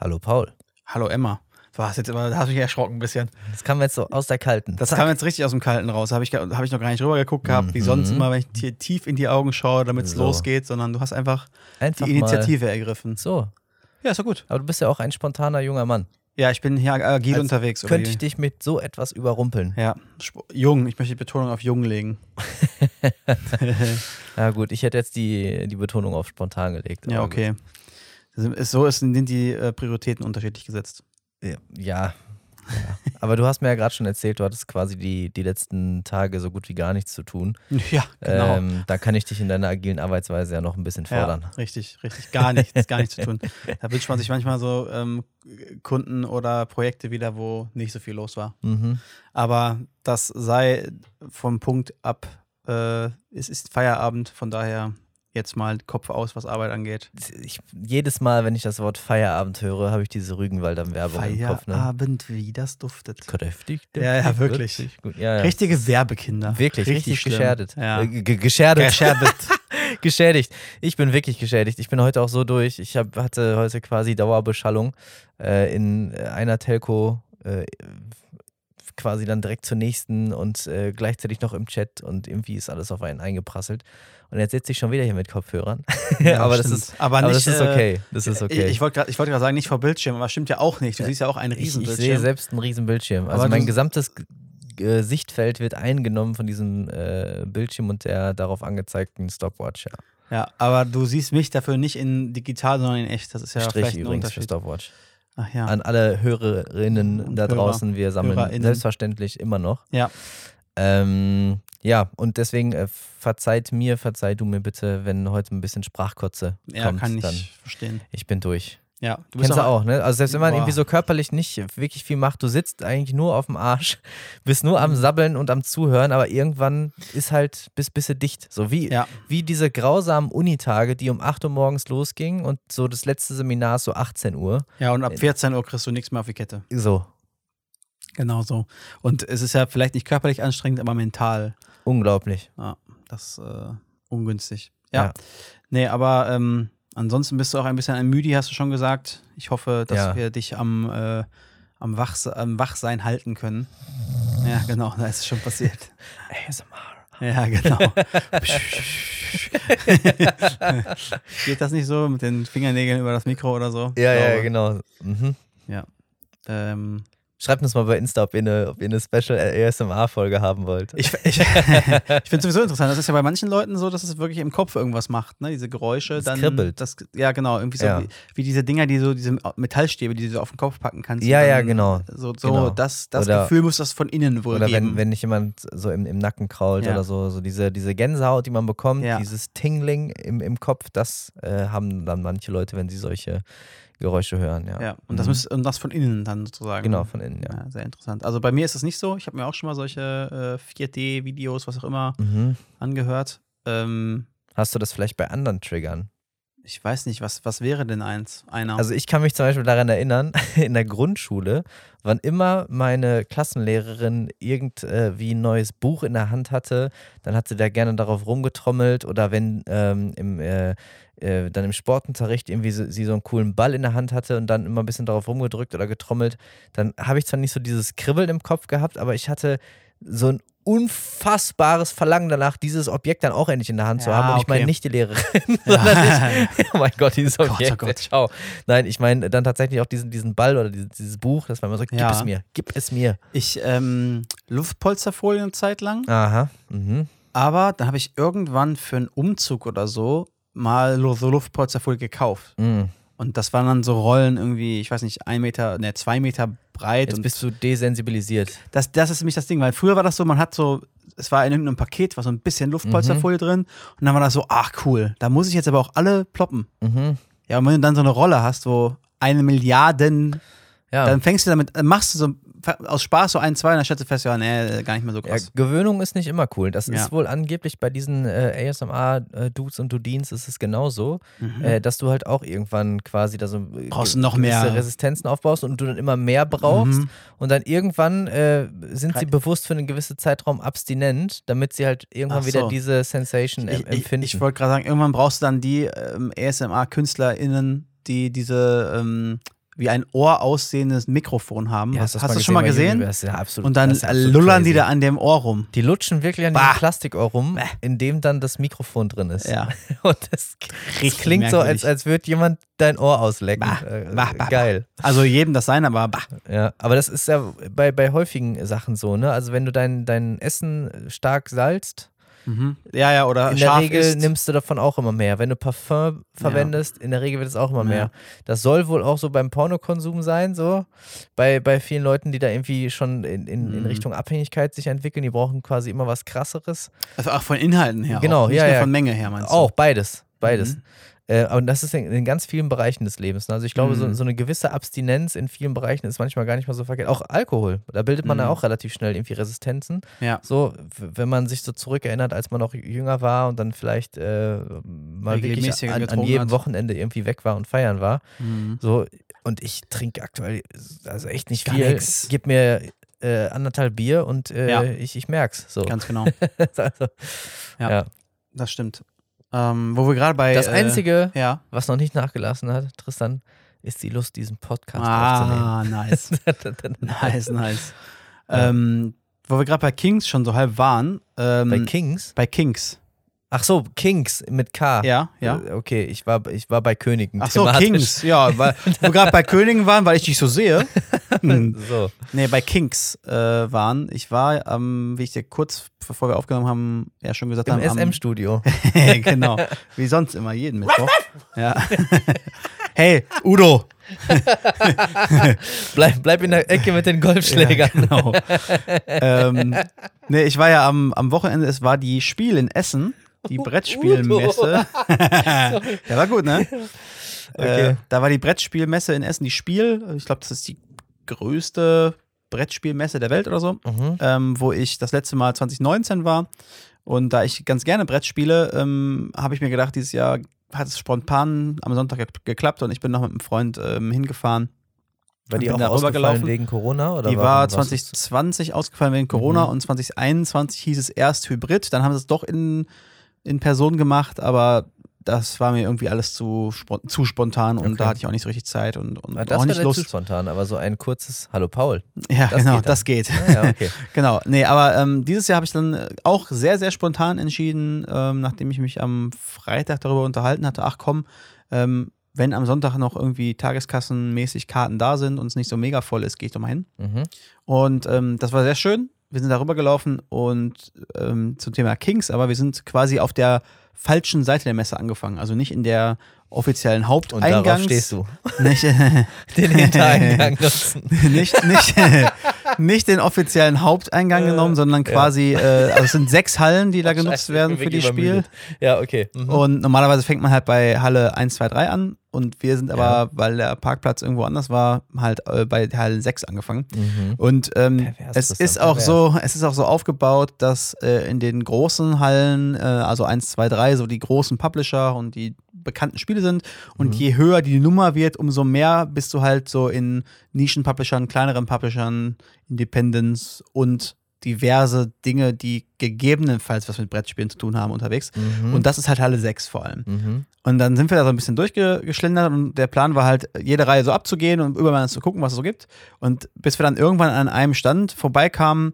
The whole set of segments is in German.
Hallo Paul. Hallo Emma. Du hast jetzt immer, da hast du mich erschrocken ein bisschen. Das kam jetzt so aus der Kalten. Das Zack. kam jetzt richtig aus dem Kalten raus. Da habe ich, hab ich noch gar nicht rüber geguckt gehabt, wie sonst Mhm. immer, wenn ich dir tief in die Augen schaue, damit es So. losgeht, sondern du hast einfach Einfach die Initiative ergriffen. Mal. So. Ja, ist doch gut. Aber du bist ja auch ein spontaner junger Mann. Ja, ich bin hier agil Als unterwegs. Könnte ich dich mit so etwas überrumpeln? Ja, Sp- jung. Ich möchte die Betonung auf jung legen. Ja gut, ich hätte jetzt die, die Betonung auf spontan gelegt. Ja, aber okay. Das ist- So ist, sind die äh, Prioritäten unterschiedlich gesetzt. Ja. ja. Aber du hast mir ja gerade schon erzählt, du hattest quasi die, die letzten Tage so gut wie gar nichts zu tun. Ja, genau. Ähm, da kann ich dich in deiner agilen Arbeitsweise ja noch ein bisschen fördern. Ja, richtig, richtig. Gar nichts, gar nichts zu tun. Da wünscht man sich manchmal so ähm, Kunden oder Projekte wieder, wo nicht so viel los war. Mhm. Aber das sei vom Punkt ab, äh, es ist Feierabend, von daher jetzt mal Kopf aus, was Arbeit angeht. Ich, jedes Mal, wenn ich das Wort Feierabend höre, habe ich diese Rügenwalder Werbung im Kopf. Ne? Feierabend, wie das duftet. Kräftig. Ja, ja, wirklich. gut. Ja, ja. Richtige Werbekinder. Wirklich, richtig, schlimm. geschädigt. Ja. Äh, ge- geschädigt. Geschädigt. geschädigt. Ich bin wirklich geschädigt. Ich bin heute auch so durch. Ich hab, hatte heute quasi Dauerbeschallung äh, in einer Telco. Äh, quasi dann direkt zur nächsten und äh, gleichzeitig noch im Chat und irgendwie ist alles auf einen eingeprasselt. Und jetzt sitze ich schon wieder hier mit Kopfhörern. Ja, aber das ist, aber aber nicht, das ist äh, okay. Das ist okay. Ich, ich wollte gerade wollt sagen, nicht vor Bildschirm, aber stimmt ja auch nicht. Du siehst ja auch einen Ich, ich Riesenbildschirm. sehe selbst einen riesen Bildschirm. Also Aber mein gesamtes äh, Sichtfeld wird eingenommen von diesem äh, Bildschirm und der darauf angezeigten Stopwatch. Ja. Ja, aber du siehst mich dafür nicht in digital, sondern in echt. Das ist ja Strich vielleicht ein übrigens für Unterschied. Stopwatch. Ja. An alle Hörerinnen Und da Hörer. draußen, wir sammeln HörerInnen. selbstverständlich immer noch. Ja. Ähm, ja, und deswegen äh, verzeiht mir, verzeih du mir bitte, wenn heute ein bisschen Sprachkotze ja, kommt. kann ich dann verstehen. ich bin durch. Ja, du bist Kennst du auch, ne? Also selbst wenn man Boah. irgendwie so körperlich nicht wirklich viel macht, du sitzt eigentlich nur auf dem Arsch, bist nur Mhm. am Sabbeln und am Zuhören, aber irgendwann ist halt bis bisschen dicht. So wie, Ja. wie diese grausamen Unitage, die um 8 Uhr morgens losgingen und so das letzte Seminar ist so 18 Uhr. Ja, und ab 14 Uhr kriegst du nichts mehr auf die Kette. So, Genau so. Und es ist ja vielleicht nicht körperlich anstrengend, aber mental. unglaublich. Ja, das ist äh, ungünstig. Ja. Ja. Nee, aber ähm, ansonsten bist du auch ein bisschen ein Müdi, hast du schon gesagt. Ich hoffe, dass Ja. wir dich am, äh, am, Wachs am Wachsein halten können. Ja, genau, da ist es schon passiert. ASMR. Ja, genau. Geht das nicht so mit den Fingernägeln über das Mikro oder so? Ja, ja, genau. Mhm. Ähm, Schreibt uns mal bei Insta, ob ihr eine, ob ihr eine Special ASMR-Folge haben wollt. ich ich, ich finde es sowieso interessant. Das ist ja bei manchen Leuten so, dass es wirklich im Kopf irgendwas macht, ne? Diese Geräusche. Es dann, kribbelt. Das, ja, genau. Irgendwie so Ja. wie, wie diese Dinger, die so, diese Metallstäbe, die du so auf den Kopf packen kannst. Ja, ja, genau. So, so Genau. das, das Oder- Gefühl muss das von innen wohl Oder geben. wenn, wenn nicht jemand so im, im Nacken krault Ja. oder so, so diese, diese Gänsehaut, die man bekommt, Ja. dieses Tingling im, im Kopf, das äh, haben dann manche Leute, wenn sie solche Geräusche hören. Ja, ja, und das, Mhm. muss, und das von innen dann sozusagen. Genau, von innen, ja. Ja, sehr interessant. Also bei mir ist es nicht so. Ich habe mir auch schon mal solche äh, 4D-Videos, was auch immer, Mhm. angehört. Ähm, Hast du das vielleicht bei anderen Triggern? Ich weiß nicht, was, was wäre denn eins? Einer. Also ich kann mich zum Beispiel daran erinnern, in der Grundschule, wann immer meine Klassenlehrerin irgendwie ein neues Buch in der Hand hatte, dann hat sie da gerne darauf rumgetrommelt oder wenn ähm, im, äh, äh, dann im Sportunterricht irgendwie so, sie so einen coolen Ball in der Hand hatte und dann immer ein bisschen darauf rumgedrückt oder getrommelt, dann habe ich zwar nicht so dieses Kribbeln im Kopf gehabt, aber ich hatte so ein unfassbares Verlangen danach, dieses Objekt dann auch endlich in der Hand zu Ja, haben. Und ich meine okay. nicht die Lehrerin, sondern ich, oh mein Gott, dieses Gott, oh Objekt. Gott. Ciao. Nein, ich meine dann tatsächlich auch diesen, diesen Ball oder dieses, dieses Buch, dass man immer so, gib es mir, gib es mir. Ich ähm, Luftpolsterfolie eine Zeit lang, Aha. Mhm. aber dann habe ich irgendwann für einen Umzug oder so mal so Luftpolsterfolie gekauft. Mhm. Und das waren dann so Rollen irgendwie, ich weiß nicht, ein Meter, ne, zwei Meter breit. Jetzt und bist du desensibilisiert. das, das ist nämlich das Ding, weil früher war das so, man hat so, es war in irgendeinem Paket, war so ein bisschen Luftpolsterfolie Mhm. drin und dann war das so, ach cool, da muss ich jetzt aber auch alle ploppen. Mhm. Ja, und wenn du dann so eine Rolle hast, wo eine Milliarden, Ja. dann fängst du damit, äh, machst du so aus Spaß so ein, zwei und dann stellst du fest, ja, nee, gar nicht mehr so Ja, krass. Gewöhnung ist nicht immer cool. Das Ja. ist wohl angeblich bei diesen äh, ASMR-Dudes und Dudins ist es genauso, Mhm. äh, dass du halt auch irgendwann quasi da so äh, Brauchst noch gewisse mehr. Resistenzen aufbaust und du dann immer mehr brauchst Mhm. und dann irgendwann äh, sind sie bewusst für einen gewissen Zeitraum abstinent, damit sie halt irgendwann Ach wieder so. diese Sensation Ich, em- ich, empfinden. ich wollte gerade sagen, irgendwann brauchst du dann die ähm, ASMR-KünstlerInnen, die diese, ähm, wie ein Ohr aussehendes Mikrofon haben. Ja, hast hast du das schon mal gesehen? Ja, absolut. Und dann lullern die crazy. da an dem Ohr rum. Die lutschen wirklich an Bah. diesem Plastikohr rum, in dem dann das Mikrofon drin ist. Ja. Und das, das klingt so, als, als würde jemand dein Ohr auslecken. Bah, Äh, bah, geil. Also jedem das sein, aber bah. Ja, aber das ist ja bei, bei häufigen Sachen so, ne? Also wenn du dein, dein Essen stark salzt, Mhm. Ja, ja, oder in der Regel ist. nimmst du davon auch immer mehr. Wenn du Parfum verwendest, in der Regel wird es auch immer Ja. mehr. Das soll wohl auch so beim Pornokonsum sein, so. Bei, bei vielen Leuten, die da irgendwie schon in, in, in Mhm. Richtung Abhängigkeit sich entwickeln, die brauchen quasi immer was krasseres. Also auch von Inhalten her. Genau, auch. Nicht ja, nur ja. von Menge her, meinst du? Auch beides. Beides. Mhm. Äh, und das ist in, in ganz vielen Bereichen des Lebens. ne? Also ich glaube, so, Mhm. so eine gewisse Abstinenz in vielen Bereichen ist manchmal gar nicht mal so verkehrt. Auch Alkohol, da bildet man ja Mhm. auch relativ schnell irgendwie Resistenzen. Ja. So, wenn man sich so zurückerinnert, als man noch jünger war und dann vielleicht äh, mal wirklich an, an jedem hat. Wochenende irgendwie weg war und feiern war. Mhm. So, und ich trinke aktuell also echt nicht Gar viel. nix. Gib mir äh, anderthalb Bier und äh, Ja. ich, ich merk's. So. Ganz genau. also, Ja. ja. Das stimmt. Ähm, wo wir gerade bei. Das Einzige, Äh, ja. was noch nicht nachgelassen hat, Tristan, ist die Lust, diesen Podcast aufzunehmen. Ah, nice. nice, nice. Ähm, wo wir gerade bei Kings schon so halb waren. Ähm, Bei Kings? bei Kings. Ach so, Kings mit K. Ja, ja. Äh, Okay, ich war, ich war bei Königen. Ach so, thematisch. Kings. Ja, weil wo wir gerade bei Königen waren, weil ich dich so sehe. Hm. So. Nee, bei Kings äh, waren. Ich war, ähm, wie ich dir kurz bevor wir aufgenommen haben, ja schon gesagt Im haben. am- SM-Studio. genau. Wie sonst immer, jeden Mittwoch. ja. hey, Udo. Bleib, bleib in der Ecke mit den Golfschlägern. Ja, genau. ähm, nee, ich war ja am, am Wochenende, es war die Spiel in Essen, die Brettspielmesse. ja, war gut, ne? Okay. Äh, da war die Brettspielmesse in Essen, die Spiel. Ich glaube, das ist die größte Brettspielmesse der Welt oder so, Mhm. ähm, wo ich das letzte Mal 2019 war. Und da ich ganz gerne Brett spiele, ähm, habe ich mir gedacht, dieses Jahr hat es spontan am Sonntag ge geklappt und ich bin noch mit einem Freund ähm, hingefahren. War die auch ausgefallen rübergelaufen. wegen Corona? Oder Die war warst du- 2020 ausgefallen wegen Corona Mhm. und 2021 hieß es erst Hybrid. Dann haben sie es doch in, in Person gemacht, aber das war mir irgendwie alles zu, zu spontan und Okay. da hatte ich auch nicht so richtig Zeit und, und Ah, das auch nicht nicht zu Lust. spontan, aber so ein kurzes Hallo Paul. Ja, das genau, geht das geht. Ah, ja, okay. genau. Nee, aber ähm, dieses Jahr habe ich dann auch sehr, sehr spontan entschieden, ähm, nachdem ich mich am Freitag darüber unterhalten hatte, ach komm, ähm, wenn am Sonntag noch irgendwie tageskassenmäßig Karten da sind und es nicht so mega voll ist, gehe ich doch mal hin. Mhm. Und ähm, das war sehr schön. Wir sind darüber gelaufen und ähm, zum Thema Kings, aber wir sind quasi auf der falschen Seite der Messe angefangen. Also nicht in der offiziellen Und Haupteingangs. darauf stehst du. Nicht, Den Hintereingang nutzen. nicht, nicht, nicht den offiziellen Haupteingang Äh, genommen, sondern ja. quasi, äh, also es sind sechs Hallen, die da genutzt Scheiße, werden für die Spiel. Ja, okay. Mhm. Und normalerweise fängt man halt bei Halle 1, 2, 3 an. Und wir sind aber, Ja. weil der Parkplatz irgendwo anders war, halt äh, bei Halle 6 angefangen. Mhm. Und ähm, es ist auch pervers. so, es ist auch so aufgebaut, dass äh, in den großen Hallen, äh, also 1, 2, 3, so die großen Publisher und die bekannten Spiele sind. Und Mhm. je höher die Nummer wird, umso mehr bist du halt so in Nischen-Publishern, kleineren Publishern, Independents und diverse Dinge, die gegebenenfalls was mit Brettspielen zu tun haben, unterwegs. Mhm. Und das ist halt Halle 6 vor allem. Mhm. Und dann sind wir da so ein bisschen durchgeschlendert und der Plan war halt, jede Reihe so abzugehen und überall zu gucken, was es so gibt. Und bis wir dann irgendwann an einem Stand vorbeikamen,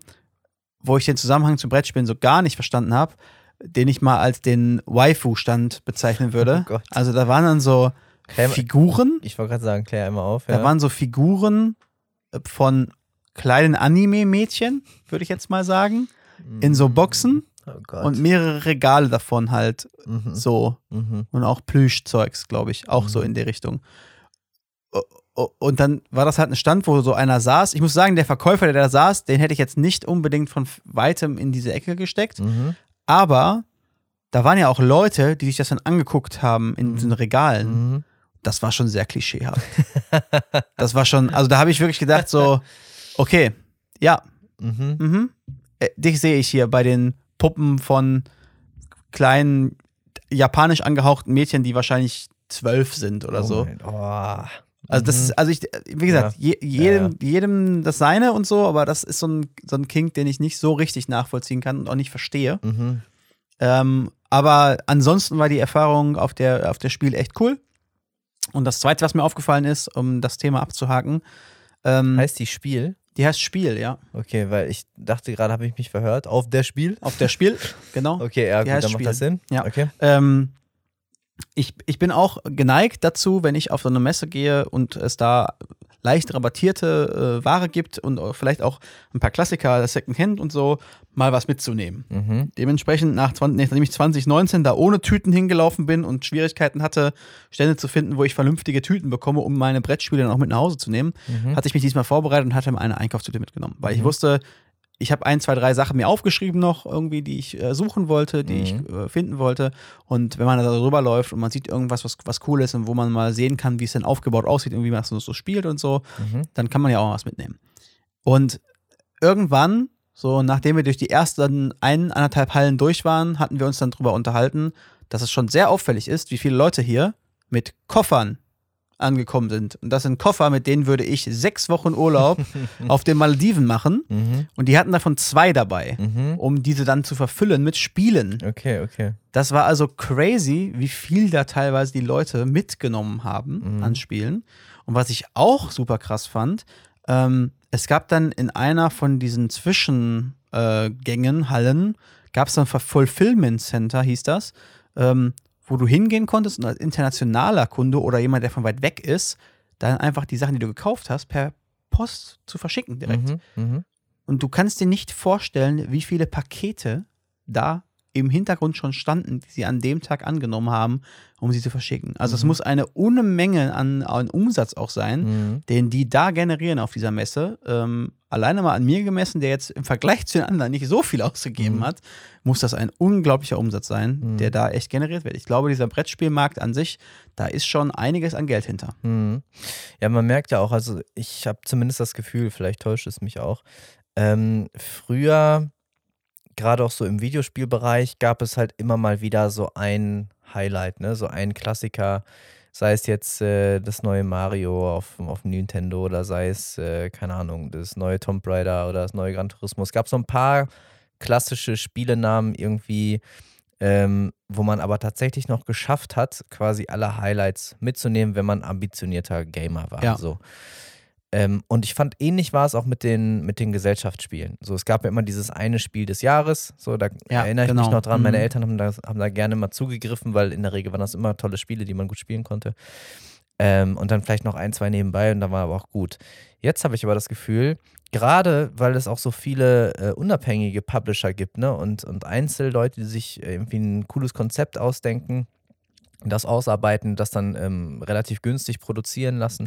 wo ich den Zusammenhang zum Brettspielen so gar nicht verstanden habe, den ich mal als den Waifu-Stand bezeichnen würde. Oh also da waren dann so Klär Figuren, Ich wollte gerade sagen, klär einmal auf. da Ja. waren so Figuren von kleinen Anime-Mädchen, würde ich jetzt mal sagen, in so Boxen oh und mehrere Regale davon halt mhm. so Mhm. und auch Plüschzeugs, glaube ich, auch so Mhm. in der Richtung. Und dann war das halt ein Stand, wo so einer saß. Ich muss sagen, der Verkäufer, der da saß, den hätte ich jetzt nicht unbedingt von weitem in diese Ecke gesteckt. Mhm. Aber da waren ja auch Leute, die sich das dann angeguckt haben in diesen Regalen. Mhm. Das war schon sehr klischeehaft. das war schon, also da habe ich wirklich gedacht, so, okay, ja, Mhm. mhm. Äh, dich sehe ich hier bei den Puppen von kleinen japanisch angehauchten Mädchen, die wahrscheinlich zwölf sind oder Oh so. mein- Oh. Also das Mhm. ist, also ich, wie gesagt, je, jedem, Ja, jedem das seine und so, aber das ist so ein, so ein Kink, den ich nicht so richtig nachvollziehen kann und auch nicht verstehe. Mhm. Ähm, aber ansonsten war die Erfahrung auf der, auf der Spiel echt cool. Und das zweite, was mir aufgefallen ist, um das Thema abzuhaken, ähm, Heißt die Spiel? die heißt Spiel, ja. Okay, weil ich dachte gerade, habe ich mich verhört. Auf der Spiel? Auf der Spiel, genau. Okay, ja, Die gut, dann macht Spiel. das Sinn. Ja. Okay. Ähm, ich, ich bin auch geneigt dazu, wenn ich auf so eine Messe gehe und es da leicht rabattierte äh, Ware gibt und vielleicht auch ein paar Klassiker, das Secondhand und so, mal was mitzunehmen. Mhm. Dementsprechend, nach 20, nachdem ich 2019 da ohne Tüten hingelaufen bin und Schwierigkeiten hatte, Stände zu finden, wo ich vernünftige Tüten bekomme, um meine Brettspiele dann auch mit nach Hause zu nehmen, Mhm. hatte ich mich diesmal vorbereitet und hatte mir eine Einkaufstüte mitgenommen. Weil ich Mhm. wusste, ich habe ein, zwei, drei Sachen mir aufgeschrieben noch, irgendwie, die ich äh, suchen wollte, die Mhm. ich äh, finden wollte. Und wenn man da drüber läuft und man sieht irgendwas, was, was cool ist und wo man mal sehen kann, wie es denn aufgebaut aussieht und wie man das so spielt und so, Mhm. dann kann man ja auch was mitnehmen. Und irgendwann, so nachdem wir durch die ersten ein, anderthalb Hallen durch waren, hatten wir uns dann drüber unterhalten, dass es schon sehr auffällig ist, wie viele Leute hier mit Koffern angekommen sind. Und das sind Koffer, mit denen würde ich sechs Wochen Urlaub auf den Malediven machen. Mhm. Und die hatten davon zwei dabei, Mhm. um diese dann zu verfüllen mit Spielen. Okay, okay. Das war also crazy, wie viel da teilweise die Leute mitgenommen haben Mhm. an Spielen. Und was ich auch super krass fand, ähm, es gab dann in einer von diesen Zwischengängen, äh, Hallen, gab es ein Fulfillment Center, hieß das, ähm, wo du hingehen konntest und als internationaler Kunde oder jemand, der von weit weg ist, dann einfach die Sachen, die du gekauft hast, per Post zu verschicken direkt. Mhm. Mhm. Und du kannst dir nicht vorstellen, wie viele Pakete da im Hintergrund schon standen, die sie an dem Tag angenommen haben, um sie zu verschicken. Also es Mhm. muss eine Unmenge an, an Umsatz auch sein, Mhm. den die da generieren auf dieser Messe. Ähm, alleine mal an mir gemessen, der jetzt im Vergleich zu den anderen nicht so viel ausgegeben Mhm. hat, muss das ein unglaublicher Umsatz sein, Mhm. der da echt generiert wird. Ich glaube, dieser Brettspielmarkt an sich, da ist schon einiges an Geld hinter. Mhm. Ja, man merkt ja auch, also ich habe zumindest das Gefühl, vielleicht täuscht es mich auch, ähm, früher, gerade auch so im Videospielbereich, gab es halt immer mal wieder so ein Highlight, ne? so ein Klassiker, sei es jetzt äh, das neue Mario auf, auf dem Nintendo oder sei es, äh, keine Ahnung, das neue Tomb Raider oder das neue Gran Turismo. Es gab so ein paar klassische Spielenamen irgendwie, ähm, wo man aber tatsächlich noch geschafft hat, quasi alle Highlights mitzunehmen, wenn man ambitionierter Gamer war. Ja. So. Ähm, und ich fand, ähnlich war es auch mit den, mit den Gesellschaftsspielen. So, es gab ja immer dieses eine Spiel des Jahres. So, da Ja, erinnere ich genau. mich noch dran. Meine Mhm. Eltern haben da, haben da gerne mal zugegriffen, weil in der Regel waren das immer tolle Spiele, die man gut spielen konnte. Ähm, und dann vielleicht noch ein, zwei nebenbei und dann war aber auch gut. Jetzt habe ich aber das Gefühl, gerade weil es auch so viele äh, unabhängige Publisher gibt, ne, und, und Einzelleute, die sich äh, irgendwie ein cooles Konzept ausdenken, das ausarbeiten, das dann ähm, relativ günstig produzieren lassen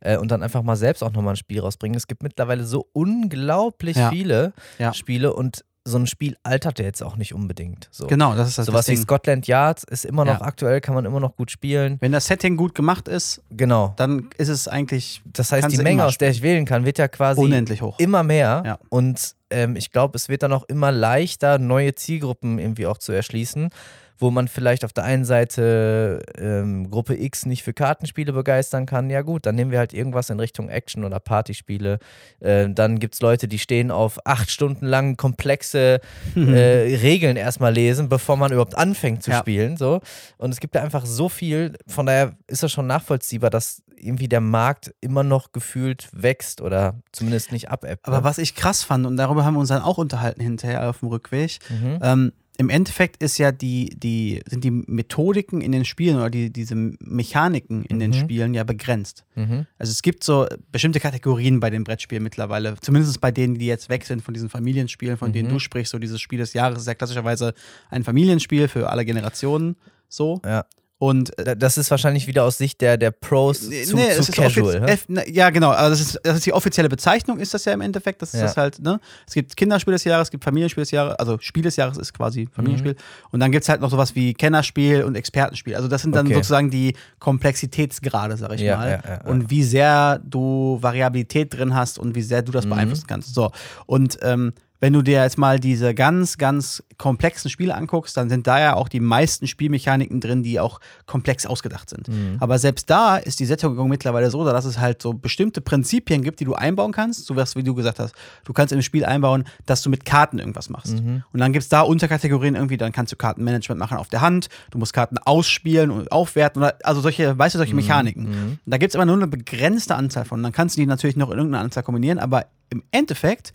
äh, und dann einfach mal selbst auch nochmal ein Spiel rausbringen. Es gibt mittlerweile so unglaublich Ja. viele Ja. Spiele und so ein Spiel altert ja jetzt auch nicht unbedingt. So. Genau, das ist das, Sowas das wie. Scotland Yard ist immer noch Ja. aktuell, kann man immer noch gut spielen. Wenn das Setting gut gemacht ist, Genau. dann ist es eigentlich Das heißt, die Menge, aus der ich wählen kann, wird ja quasi unendlich hoch. immer mehr. Ja. Und ähm, ich glaube, es wird dann auch immer leichter, neue Zielgruppen irgendwie auch zu erschließen, wo man vielleicht auf der einen Seite ähm, Gruppe X nicht für Kartenspiele begeistern kann. Ja gut, dann nehmen wir halt irgendwas in Richtung Action- oder Partyspiele. Äh, dann gibt es Leute, die stehen auf acht Stunden lang komplexe äh, Regeln erstmal lesen, bevor man überhaupt anfängt zu Ja. spielen. So. Und es gibt da einfach so viel, von daher ist das schon nachvollziehbar, dass irgendwie der Markt immer noch gefühlt wächst oder zumindest nicht abebbt. Aber ne? was ich krass fand, und darüber haben wir uns dann auch unterhalten hinterher auf dem Rückweg, Mhm. ähm, im Endeffekt ist ja die, die, sind die Methodiken in den Spielen oder die, diese Mechaniken in den Mhm. Spielen ja begrenzt. Mhm. Also es gibt so bestimmte Kategorien bei den Brettspielen mittlerweile, zumindest bei denen, die jetzt weg sind von diesen Familienspielen, von denen Mhm. du sprichst, so dieses Spiel des Jahres ist ja klassischerweise ein Familienspiel für alle Generationen, so. Ja. Und äh, Da- Das ist wahrscheinlich wieder aus Sicht der, der Pros zu, Nee, zu es ist casual. eff- na, ja, genau. Also das ist, das ist die offizielle Bezeichnung, ist das ja im Endeffekt. Das ist Ja. das halt, ne? Es gibt Kinderspiel des Jahres, es gibt Familienspiel des Jahres, also Spiel des Jahres ist quasi Familienspiel. Mhm. Und dann gibt es halt noch sowas wie Kennerspiel und Expertenspiel. Also das sind dann Okay. sozusagen die Komplexitätsgrade, sag ich Ja, mal. ja, ja, ja. Und wie sehr du Variabilität drin hast und wie sehr du das Mhm. beeinflussen kannst. So. Und ähm, wenn du dir jetzt mal diese ganz, ganz komplexen Spiele anguckst, dann sind da ja auch die meisten Spielmechaniken drin, die auch komplex ausgedacht sind. Mhm. Aber selbst da ist die Sättigung mittlerweile so, dass es halt so bestimmte Prinzipien gibt, die du einbauen kannst. So was, wie du gesagt hast. Du kannst im Spiel einbauen, dass du mit Karten irgendwas machst. Mhm. Und dann gibt es da Unterkategorien irgendwie, dann kannst du Kartenmanagement machen auf der Hand, du musst Karten ausspielen und aufwerten. Oder, also solche, weißt du, solche Mechaniken. Mhm. Da gibt es aber nur eine begrenzte Anzahl von. Dann kannst du die natürlich noch in irgendeiner Anzahl kombinieren, aber im Endeffekt,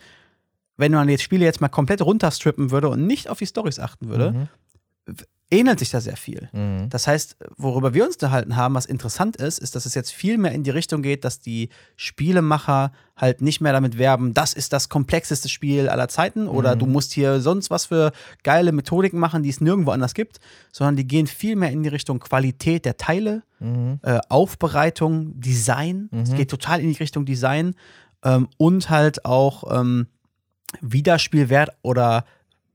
wenn man jetzt Spiele jetzt mal komplett runterstrippen würde und nicht auf die Stories achten würde, Mhm. ähnelt sich da sehr viel. Mhm. Das heißt, worüber wir uns unterhalten haben, was interessant ist, ist, dass es jetzt viel mehr in die Richtung geht, dass die Spielemacher halt nicht mehr damit werben, das ist das komplexeste Spiel aller Zeiten oder Mhm. du musst hier sonst was für geile Methodiken machen, die es nirgendwo anders gibt, sondern die gehen viel mehr in die Richtung Qualität der Teile, Mhm. äh, Aufbereitung, Design. Es Mhm. geht total in die Richtung Design ähm, und halt auch ähm, Wiederspielwert oder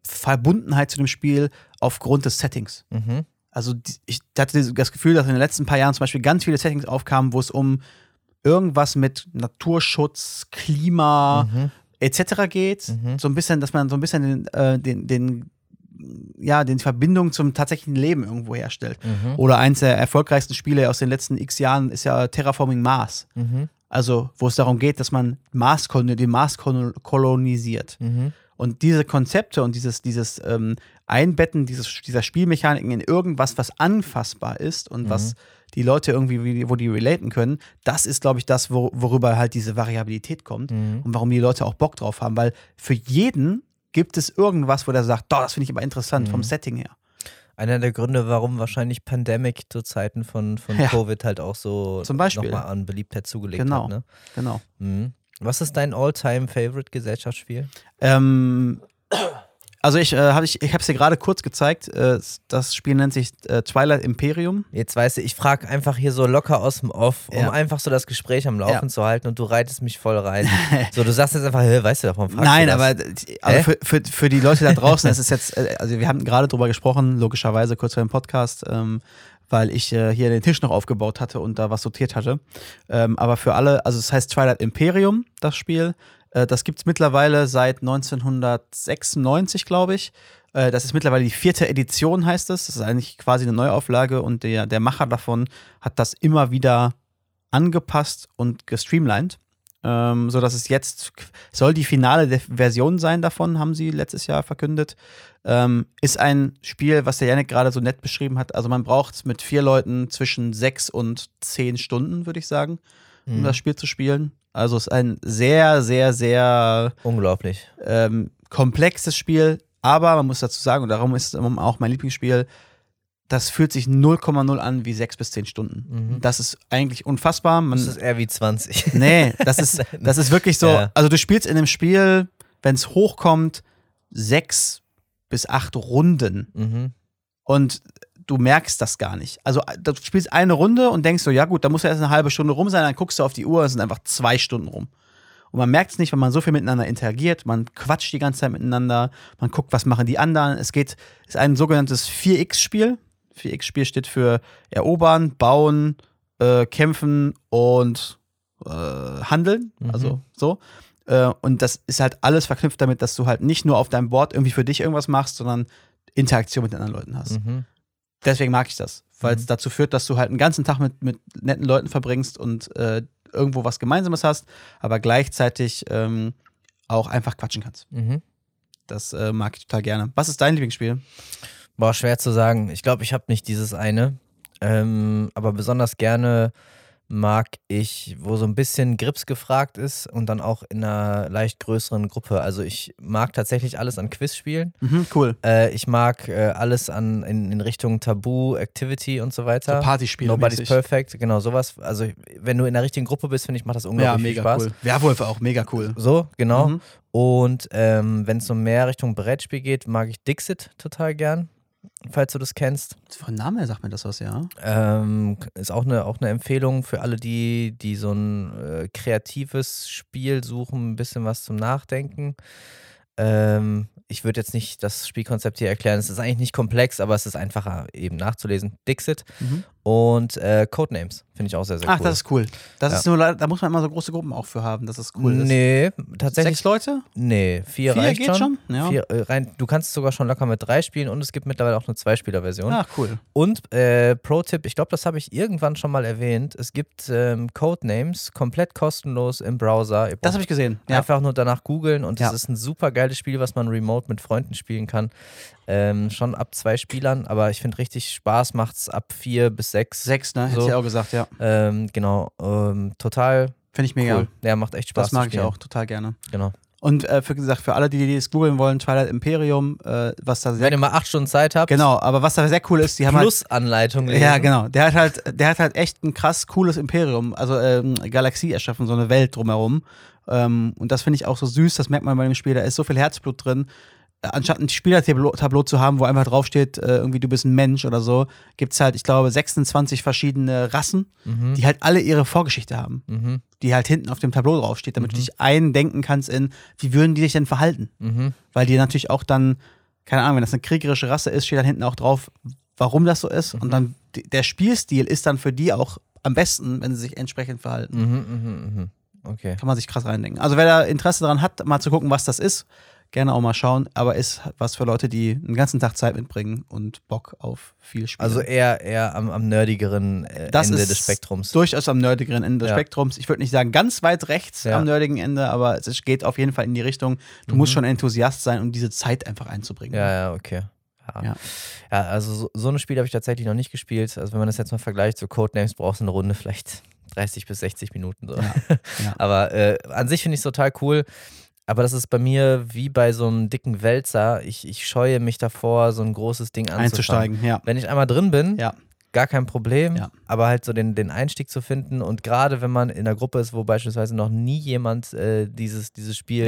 Verbundenheit zu dem Spiel aufgrund des Settings. Mhm. Also ich hatte das Gefühl, dass in den letzten paar Jahren zum Beispiel ganz viele Settings aufkamen, wo es um irgendwas mit Naturschutz, Klima Mhm. etc. geht. Mhm. So ein bisschen, dass man so ein bisschen den, äh, den, den ja, den Verbindung zum tatsächlichen Leben irgendwo herstellt. Mhm. Oder eins der erfolgreichsten Spiele aus den letzten x Jahren ist ja Terraforming Mars. Mhm. Also, wo es darum geht, dass man Mars den Mars kol- kolonisiert. Mhm. Und diese Konzepte und dieses, dieses ähm, Einbetten dieses, dieser Spielmechaniken in irgendwas, was anfassbar ist und Mhm. was die Leute irgendwie, wie- wo die relaten können, das ist, glaube ich, das, wo, worüber halt diese Variabilität kommt Mhm. und warum die Leute auch Bock drauf haben. Weil für jeden gibt es irgendwas, wo der sagt, "Doch, das finde ich aber interessant vom Mhm. Setting her. Einer der Gründe, warum wahrscheinlich Pandemic zu Zeiten von, von Ja. Covid halt auch so nochmal an Beliebtheit zugelegt Genau. hat. Ne? Genau. Mhm. Was ist dein All-Time-Favorite-Gesellschaftsspiel? Ähm, also ich, äh, hab ich, ich habe es dir gerade kurz gezeigt. Äh, das Spiel nennt sich äh, Twilight Imperium. Jetzt weißt du, ich frage einfach hier so locker aus dem Off, um Ja. einfach so das Gespräch am Laufen Ja. zu halten und du reitest mich voll rein. so, du sagst jetzt einfach, weißt du davon? Nein, aber äh, also für, für, für die Leute da draußen, es ist jetzt, äh, also wir haben gerade drüber gesprochen, logischerweise kurz vor dem Podcast, ähm, weil ich äh, hier den Tisch noch aufgebaut hatte und da was sortiert hatte. Ähm, aber für alle, also es heißt Twilight Imperium, das Spiel. Äh, das gibt es mittlerweile seit 1996, glaube ich. Äh, das ist mittlerweile die vierte Edition, heißt es. Das ist eigentlich quasi eine Neuauflage und der, der Macher davon hat das immer wieder angepasst und gestreamlined. Ähm, so dass es jetzt soll die finale Version sein davon, haben sie letztes Jahr verkündet. Ähm, ist ein Spiel, was der Yannick gerade so nett beschrieben hat. Also man braucht mit vier Leuten zwischen sechs und zehn Stunden, würde ich sagen, um Mhm. das Spiel zu spielen. Also es ist ein sehr, sehr, sehr Unglaublich. ähm, komplexes Spiel, aber man muss dazu sagen, und darum ist es auch mein Lieblingsspiel, das fühlt sich 0,0 an wie sechs bis zehn Stunden. Mhm. Das ist eigentlich unfassbar. Man, Das ist eher wie 20. Nee, das ist, das ist wirklich so. Ja. Also, du spielst in einem Spiel, wenn es hochkommt, sechs bis acht Runden mhm. und du merkst das gar nicht. Also, du spielst eine Runde und denkst so, ja, gut, da muss ja erst eine halbe Stunde rum sein, dann guckst du auf die Uhr, es sind einfach zwei Stunden rum. Und man merkt es nicht, weil man so viel miteinander interagiert, man quatscht die ganze Zeit miteinander, man guckt, was machen die anderen. Es geht, ist ein sogenanntes 4X-Spiel. 4X-Spiel steht für Erobern, Bauen, äh, Kämpfen und äh, Handeln. Mhm. Also so. Äh, und das ist halt alles verknüpft damit, dass du halt nicht nur auf deinem Board irgendwie für dich irgendwas machst, sondern Interaktion mit anderen Leuten hast. Mhm. Deswegen mag ich das, weil es Mhm. dazu führt, dass du halt einen ganzen Tag mit, mit netten Leuten verbringst und äh, irgendwo was Gemeinsames hast, aber gleichzeitig ähm, auch einfach quatschen kannst. Mhm. Das äh, mag ich total gerne. Was ist dein Lieblingsspiel? Boah, schwer zu sagen. Ich glaube, ich habe nicht dieses eine. Ähm, aber besonders gerne mag ich, wo so ein bisschen Grips gefragt ist und dann auch in einer leicht größeren Gruppe. Also ich mag tatsächlich alles an Quizspielen. Mhm, cool. Äh, ich mag äh, alles an in, in Richtung Tabu, Activity und so weiter. So Partyspiele. Nobody's mäßig. Perfect, genau sowas. Also wenn du in der richtigen Gruppe bist, finde ich, macht das Ja, unglaublich viel mega Spaß. cool. Werwolf auch, mega cool. So, genau. Mhm. Und ähm, wenn es so mehr Richtung Brettspiel geht, mag ich Dixit total gern, falls du das kennst. Von Namen her sagt mir das was, ja. Ähm, ist auch eine, auch eine Empfehlung für alle, die, die so ein äh, kreatives Spiel suchen, ein bisschen was zum Nachdenken. Ähm, ich würde jetzt nicht das Spielkonzept hier erklären. Es ist eigentlich nicht komplex, aber es ist einfacher eben nachzulesen. Dixit. Mhm. Und äh, Codenames finde ich auch sehr, sehr Ach, cool. das ist cool. Das Ja. ist nur, da muss man immer so große Gruppen auch für haben, dass es cool ist. Nee, tatsächlich. Sechs Leute? Nee, vier, Vier reicht geht schon. schon? Ja. Vier, äh, rein, du kannst sogar schon locker mit drei spielen und es gibt mittlerweile auch eine Zweispieler-Version. Ach, cool. Und äh, Pro-Tipp, ich glaube, das habe ich irgendwann schon mal erwähnt. Es gibt ähm, Codenames komplett kostenlos im Browser. Das habe ich gesehen. Ja. Einfach nur danach googeln und es ist ein super geiles Spiel, was man remote mit Freunden spielen kann. Ähm, schon ab zwei Spielern, aber ich finde richtig Spaß macht's ab vier bis sechs. Sechs, ne? Hätte So. ich auch gesagt, ja. Ähm, genau, ähm, total Finde ich mega. cool. Ja, macht echt Spaß. Das mag ich auch total gerne. Genau. Und äh, für gesagt, für alle, die die es googeln wollen, Twilight Imperium, äh, was da sehr Wenn ihr mal acht Stunden Zeit habt, Genau, aber was da sehr cool ist, die haben halt plus Anleitung lesen. Ja, genau. Der hat halt, der hat halt echt ein krass cooles Imperium, also ähm, Galaxie erschaffen, so eine Welt drumherum. Ähm, und das finde ich auch so süß, das merkt man bei dem Spiel, da ist so viel Herzblut drin. Anstatt ein Spielertableau Tableau zu haben, wo einfach draufsteht, äh, irgendwie du bist ein Mensch oder so, gibt es halt, ich glaube, 26 verschiedene Rassen, Mhm. die halt alle ihre Vorgeschichte haben, Mhm. die halt hinten auf dem Tableau draufsteht, damit du dich eindenken kannst in, wie würden die sich denn verhalten? Mhm. weil die natürlich auch dann, keine Ahnung, wenn das eine kriegerische Rasse ist, steht dann hinten auch drauf, warum das so ist. Mhm. Und dann d- der Spielstil ist dann für die auch am besten, wenn sie sich entsprechend verhalten. Mhm, mhm, mhm. Okay. Kann man sich krass reindenken. Also wer da Interesse daran hat, mal zu gucken, was das ist, gerne auch mal schauen. Aber ist was für Leute, die einen ganzen Tag Zeit mitbringen und Bock auf viel Spielen. Also eher, eher am, am nerdigeren äh, Das Ende ist des Spektrums. durchaus am nerdigeren Ende des Ja. Spektrums. Ich würde nicht sagen ganz weit rechts Ja. am nerdigen Ende, aber es geht auf jeden Fall in die Richtung. Du musst schon Enthusiast sein, um diese Zeit einfach einzubringen. Mhm. Ja, ja, okay. Ja, Ja. ja. also so, so ein Spiel habe ich tatsächlich noch nicht gespielt. Also wenn man das jetzt mal vergleicht, so Codenames brauchst du eine Runde vielleicht 30 bis 60 Minuten. So. Ja, ja. Aber äh, an sich finde ich es total cool. Aber das ist bei mir wie bei so einem dicken Wälzer. Ich, ich scheue mich davor, so ein großes Ding. Einzusteigen, ja. Wenn ich einmal drin bin, Ja. gar kein Problem. Ja. Aber halt so den, den Einstieg zu finden und gerade wenn man in einer Gruppe ist, wo beispielsweise noch nie jemand äh, dieses, dieses Spiel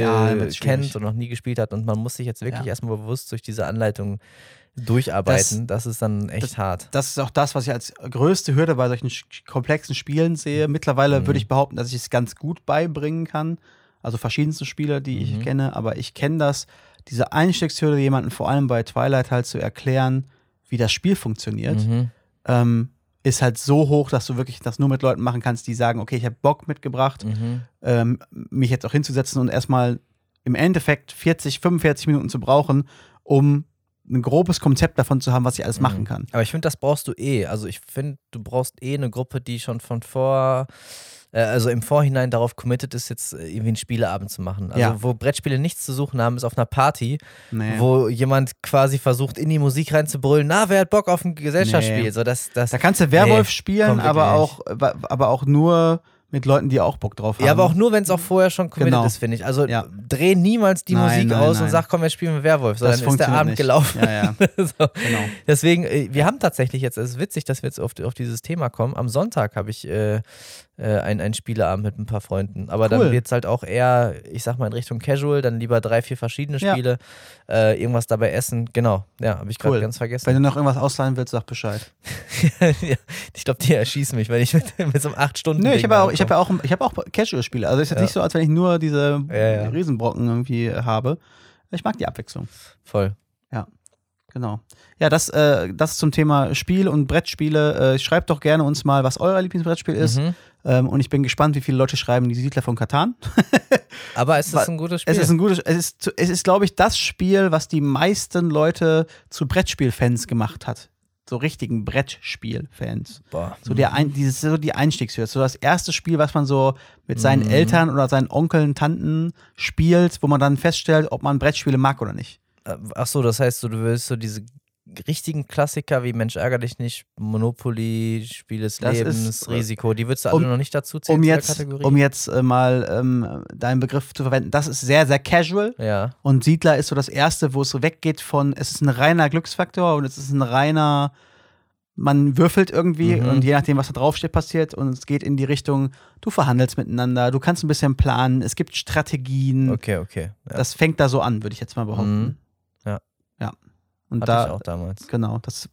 kennt und noch nie gespielt hat und man muss sich jetzt wirklich erstmal bewusst durch diese Anleitung durcharbeiten, das, ist dann echt das- hart. das ist auch das, was ich als größte Hürde bei solchen komplexen Spielen sehe. Mittlerweile Mhm. würde ich behaupten, dass ich es ganz gut beibringen kann. Also verschiedenste Spiele, die ich Mhm. kenne, aber ich kenne das, diese Einstiegshürde, jemanden vor allem bei Twilight halt zu erklären, wie das Spiel funktioniert, Mhm. ähm, ist halt so hoch, dass du wirklich das nur mit Leuten machen kannst, die sagen, okay, ich habe Bock mitgebracht, Mhm. ähm, mich jetzt auch hinzusetzen und erstmal im Endeffekt 40, 45 Minuten zu brauchen, um ein grobes Konzept davon zu haben, was ich alles machen Mhm. kann. Aber ich finde, das brauchst du eh. Also ich finde, du brauchst eh eine Gruppe, die schon von vor, äh, also im Vorhinein darauf committed ist, jetzt äh, irgendwie einen Spieleabend zu machen. Also Ja. wo Brettspiele nichts zu suchen haben, ist auf einer Party, Nee. wo jemand quasi versucht, in die Musik reinzubrüllen, na, wer hat Bock auf ein Gesellschaftsspiel? Nee. So, das, das, Da kannst du Werwolf Nee, spielen, aber auch, aber auch nur mit Leuten, die auch Bock drauf haben. ja, aber auch nur, wenn es auch vorher schon committed Genau. ist, finde ich. Also Ja. dreh niemals die Nein, Musik nein, aus nein. und sag, komm, wir spielen mit Werwolf. So, Das dann ist der Abend nicht. gelaufen. Ja, ja, so. genau. Deswegen, äh, wir haben tatsächlich jetzt, es ist witzig, dass wir jetzt auf, auf dieses Thema kommen. Am Sonntag habe ich äh, äh, einen, einen Spieleabend mit ein paar Freunden. Aber dann Cool. wird es halt auch eher, ich sag mal, in Richtung Casual, dann lieber drei, vier verschiedene Ja. Spiele, äh, irgendwas dabei essen. Genau, ja, habe ich gerade Cool. ganz vergessen. Wenn du noch irgendwas ausleihen willst, sag Bescheid. ja, ich glaube, die erschießen mich, wenn ich mit, mit so einem 8 Stunden Nö, ich habe ja habe ja auch, ich habe auch Casual-Spiele. Also ist jetzt Ja. nicht so, als wenn ich nur diese Ja, ja. Riesenbrocken irgendwie habe. Ich mag die Abwechslung. Voll. Genau. Ja, das, äh, das zum Thema Spiel und Brettspiele. Äh, schreibt doch gerne uns mal, was euer Lieblingsbrettspiel ist. Mhm. Ähm, und ich bin gespannt, wie viele Leute schreiben die Siedler von Katan. Aber es ist ein gutes Spiel. Es ist ein gutes, es ist, es ist, glaube ich, das Spiel, was die meisten Leute zu Brettspielfans gemacht hat. So richtigen Brettspielfans. Boah. So der ein, dieses so die Einstiegshürde. So das erste Spiel, was man so mit seinen Mhm. Eltern oder seinen Onkeln, Tanten spielt, wo man dann feststellt, ob man Brettspiele mag oder nicht. Äh, Ach so, das heißt, du willst so diese richtigen Klassiker wie Mensch ärger dich nicht, Monopoly, Spiel des Das Lebens, ist, äh, Risiko, die würdest du alle um- noch nicht dazu zählen Um jetzt, um jetzt äh, mal ähm, deinen Begriff zu verwenden, das ist sehr, sehr casual. ja. Und Siedler ist so das erste, wo es so weggeht von, es ist ein reiner Glücksfaktor und es ist ein reiner, man würfelt irgendwie Mhm. und je nachdem, was da draufsteht, passiert und es geht in die Richtung, du verhandelst miteinander, du kannst ein bisschen planen, es gibt Strategien. Okay, okay. Ja. Das fängt da so an, würde ich jetzt mal behaupten. Mhm. Und Hatte da, ich auch damals. genau, das,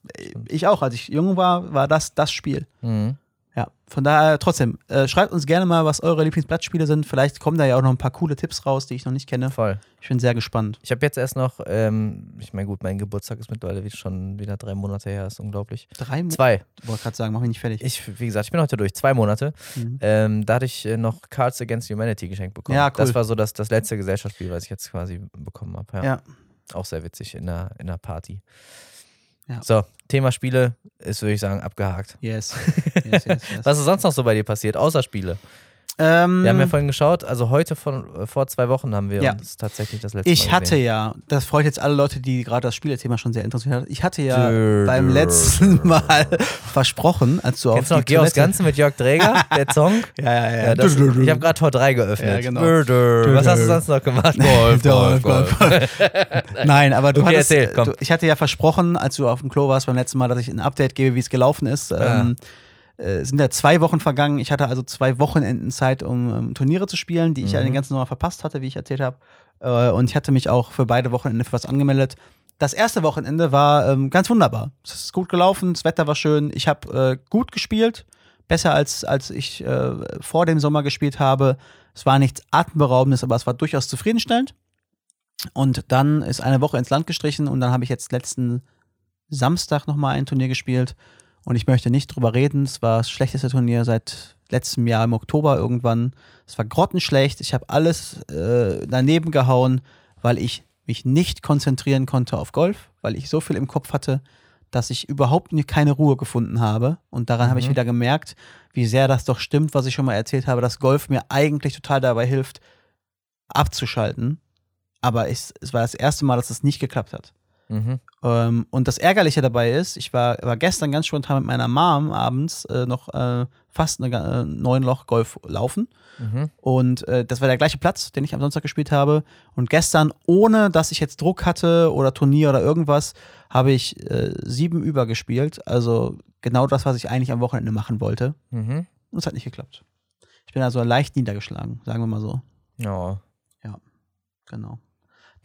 ich auch, als ich jung war, war das das Spiel. Mhm. Ja, von daher trotzdem, äh, schreibt uns gerne mal, was eure Lieblingsblattspiele sind. Vielleicht kommen da ja auch noch ein paar coole Tipps raus, die ich noch nicht kenne. Voll. Ich bin sehr gespannt. Ich habe jetzt erst noch, ähm, ich meine, gut, mein Geburtstag ist mittlerweile schon wieder drei Monate her, ist unglaublich. Drei Monate? Zwei. Ich wollte gerade sagen, mach mich nicht fertig. Ich, wie gesagt, ich bin heute durch, zwei Monate. Mhm. Ähm, da hatte ich äh, noch Cards Against Humanity geschenkt bekommen. Ja, cool. Das war so das, das letzte Gesellschaftsspiel, was ich jetzt quasi bekommen habe. Ja. ja. Auch sehr witzig in der, in der Party. Ja. So, Thema Spiele ist, würde ich sagen, abgehakt. Yes. yes, yes, yes. Was ist sonst noch so bei dir passiert, außer Spiele? Ähm, Wir haben ja vorhin geschaut, also heute von äh, vor zwei Wochen haben wir Ja. uns tatsächlich das letzte ich Mal hatte gesehen. ja, das freut jetzt alle Leute, die gerade das Spielethema schon sehr interessiert hat. Ich hatte ja Dö, beim dö, letzten dö. Mal versprochen, als du Kennst du auf noch die Georgs Toilette- Ganzen mit Jörg Dräger, der Song? Ja, ja, ja. Ja, das, ich habe gerade Tor 3 geöffnet. Ja, genau. Was hast du sonst noch gemacht? Golf, Golf, Golf. Nein, aber du Okay, hattest, erzähl. Du, ich hatte ja versprochen, als du auf dem Klo warst beim letzten Mal, dass ich ein Update gebe, wie es gelaufen ist. Ja. Ähm, äh, sind ja zwei Wochen vergangen. Ich hatte also zwei Wochenenden Zeit, um ähm, Turniere zu spielen, die ich ja Mhm. den ganzen Sommer verpasst hatte, wie ich erzählt habe. Äh, und ich hatte mich auch für beide Wochenende für was angemeldet. Das erste Wochenende war ähm, ganz wunderbar. Es ist gut gelaufen, das Wetter war schön. Ich habe äh, gut gespielt, besser als, als ich äh, vor dem Sommer gespielt habe. Es war nichts Atemberaubendes, aber es war durchaus zufriedenstellend. Und dann ist eine Woche ins Land gestrichen und dann habe ich jetzt letzten Samstag nochmal ein Turnier gespielt. Und ich möchte nicht drüber reden. Es war das schlechteste Turnier seit letztem Jahr im Oktober irgendwann. Es war grottenschlecht. Ich habe alles äh, daneben gehauen, weil ich mich nicht konzentrieren konnte auf Golf, weil ich so viel im Kopf hatte, dass ich überhaupt keine Ruhe gefunden habe. Und daran habe ich Mhm. wieder gemerkt, wie sehr das doch stimmt, was ich schon mal erzählt habe, dass Golf mir eigentlich total dabei hilft, abzuschalten. Aber es, es war das erste Mal, dass es nicht geklappt hat. Mhm. Ähm, und das Ärgerliche dabei ist, ich war, war gestern ganz spontan mit meiner Mom abends äh, noch äh, fast eine äh, neun Loch Golf laufen. Mhm. Und äh, das war der gleiche Platz, den ich am Sonntag gespielt habe. Und gestern, ohne dass ich jetzt Druck hatte oder Turnier oder irgendwas, habe ich äh, sieben über gespielt. Also genau das, was ich eigentlich am Wochenende machen wollte. Mhm. Und es hat nicht geklappt. Ich bin also leicht niedergeschlagen, sagen wir mal so. Ja. Genau.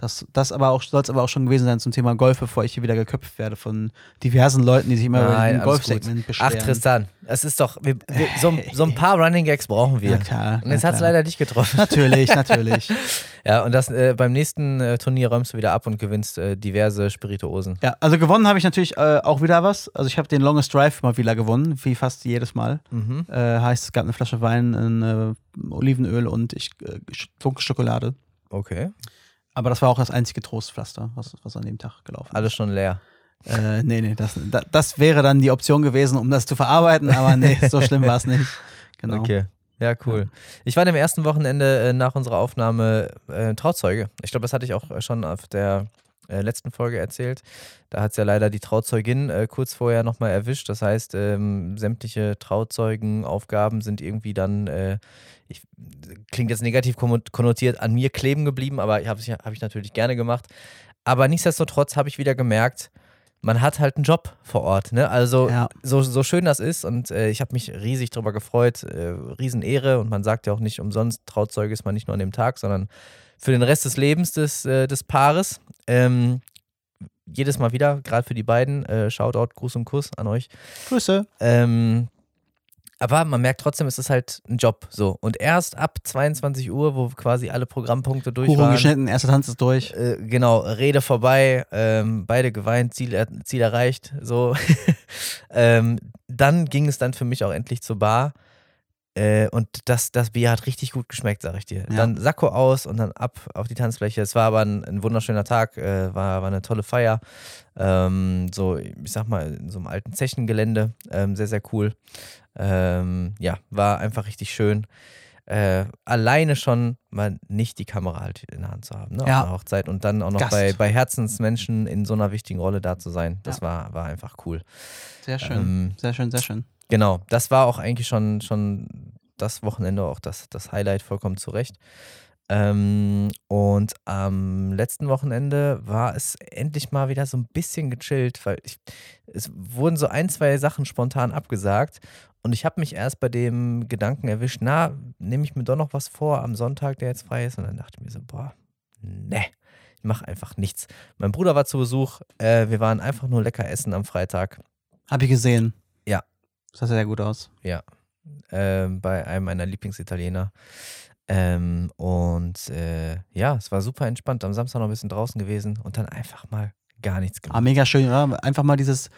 Das, das aber auch soll es aber auch schon gewesen sein zum Thema Golf, bevor ich hier wieder geköpft werde von diversen Leuten, die sich immer über Nein, den alles Golfsegment Ach, beschweren. Tristan, es ist doch, wir, wir, so, so ein paar Running Gags brauchen wir. Ja, klar. Und jetzt hat es leider dich getroffen. Natürlich, natürlich. Ja, und das äh, beim nächsten äh, Turnier räumst du wieder ab und gewinnst äh, diverse Spirituosen. Ja, also gewonnen habe ich natürlich äh, auch wieder was. Also ich habe den Longest Drive mal wieder gewonnen, wie fast jedes Mal. Mhm. Äh, heißt, es gab eine Flasche Wein, ein äh, Olivenöl und ich Schokolade. Okay. Aber das war auch das einzige Trostpflaster, was, was an dem Tag gelaufen ist. Alles schon leer. Äh, nee, nee, das, da, das wäre dann die Option gewesen, um das zu verarbeiten, aber nee, so schlimm war es nicht. Genau. Okay. Ja, cool. Ich war dem ersten Wochenende äh, nach unserer Aufnahme äh, Trauzeuge. Ich glaube, das hatte ich auch äh, schon auf der äh, letzten Folge erzählt. Da hat es ja leider die Trauzeugin äh, kurz vorher nochmal erwischt. Das heißt, ähm, sämtliche Trauzeugenaufgaben sind irgendwie dann, äh, ich, klingt jetzt negativ konnotiert, an mir kleben geblieben, aber habe ich, hab ich natürlich gerne gemacht. Aber nichtsdestotrotz habe ich wieder gemerkt, man hat halt einen Job vor Ort. Ne? Also Ja. so, so schön das ist und äh, ich habe mich riesig darüber gefreut, äh, Riesenehre und man sagt ja auch nicht umsonst, Trauzeuge ist man nicht nur an dem Tag, sondern für den Rest des Lebens des, äh, des Paares. Ähm, jedes Mal wieder, gerade für die beiden, äh, Shoutout, Gruß und Kuss an euch. Grüße. Ähm, aber man merkt trotzdem, es ist halt ein Job so. Und erst ab 22 Uhr, wo quasi alle Programmpunkte durch Kuchen waren, geschnitten, erster Tanz ist durch. äh, genau, Rede vorbei, ähm, beide geweint, Ziel, er Ziel erreicht, so. ähm, dann ging es dann für mich auch endlich zur Bar. Äh, und das, das Bier hat richtig gut geschmeckt, sag ich dir. Ja. Dann Sakko aus und dann ab auf die Tanzfläche. Es war aber ein, ein wunderschöner Tag, äh, war, war eine tolle Feier. Ähm, so, ich sag mal, in so einem alten Zechengelände. Ähm, sehr, sehr cool. Ähm, ja, war einfach richtig schön. Äh, alleine schon mal nicht die Kamera halt in der Hand zu haben, ne? Ja. Auf einer Hochzeit und dann auch noch Gast. bei, bei Herzensmenschen in so einer wichtigen Rolle da zu sein. Das Ja. war, war einfach cool. Sehr schön. Ähm, sehr schön, sehr schön. Genau, das war auch eigentlich schon, schon das Wochenende auch das, das Highlight vollkommen zurecht. Ähm, und am letzten Wochenende war es endlich mal wieder so ein bisschen gechillt, weil ich, es wurden so ein, zwei Sachen spontan abgesagt und ich habe mich erst bei dem Gedanken erwischt, na, nehme ich mir doch noch was vor am Sonntag, der jetzt frei ist und dann dachte ich mir so, boah, ne, ich mache einfach nichts. Mein Bruder war zu Besuch, äh, wir waren einfach nur lecker essen am Freitag. Hab ich gesehen. Ja. Das sah sehr gut aus. ähm, bei einem meiner Lieblingsitaliener. Ähm, und äh, ja, es war super entspannt. Am Samstag noch ein bisschen draußen gewesen und dann einfach mal gar nichts gemacht. Ah, mega schön, oder? Einfach mal dieses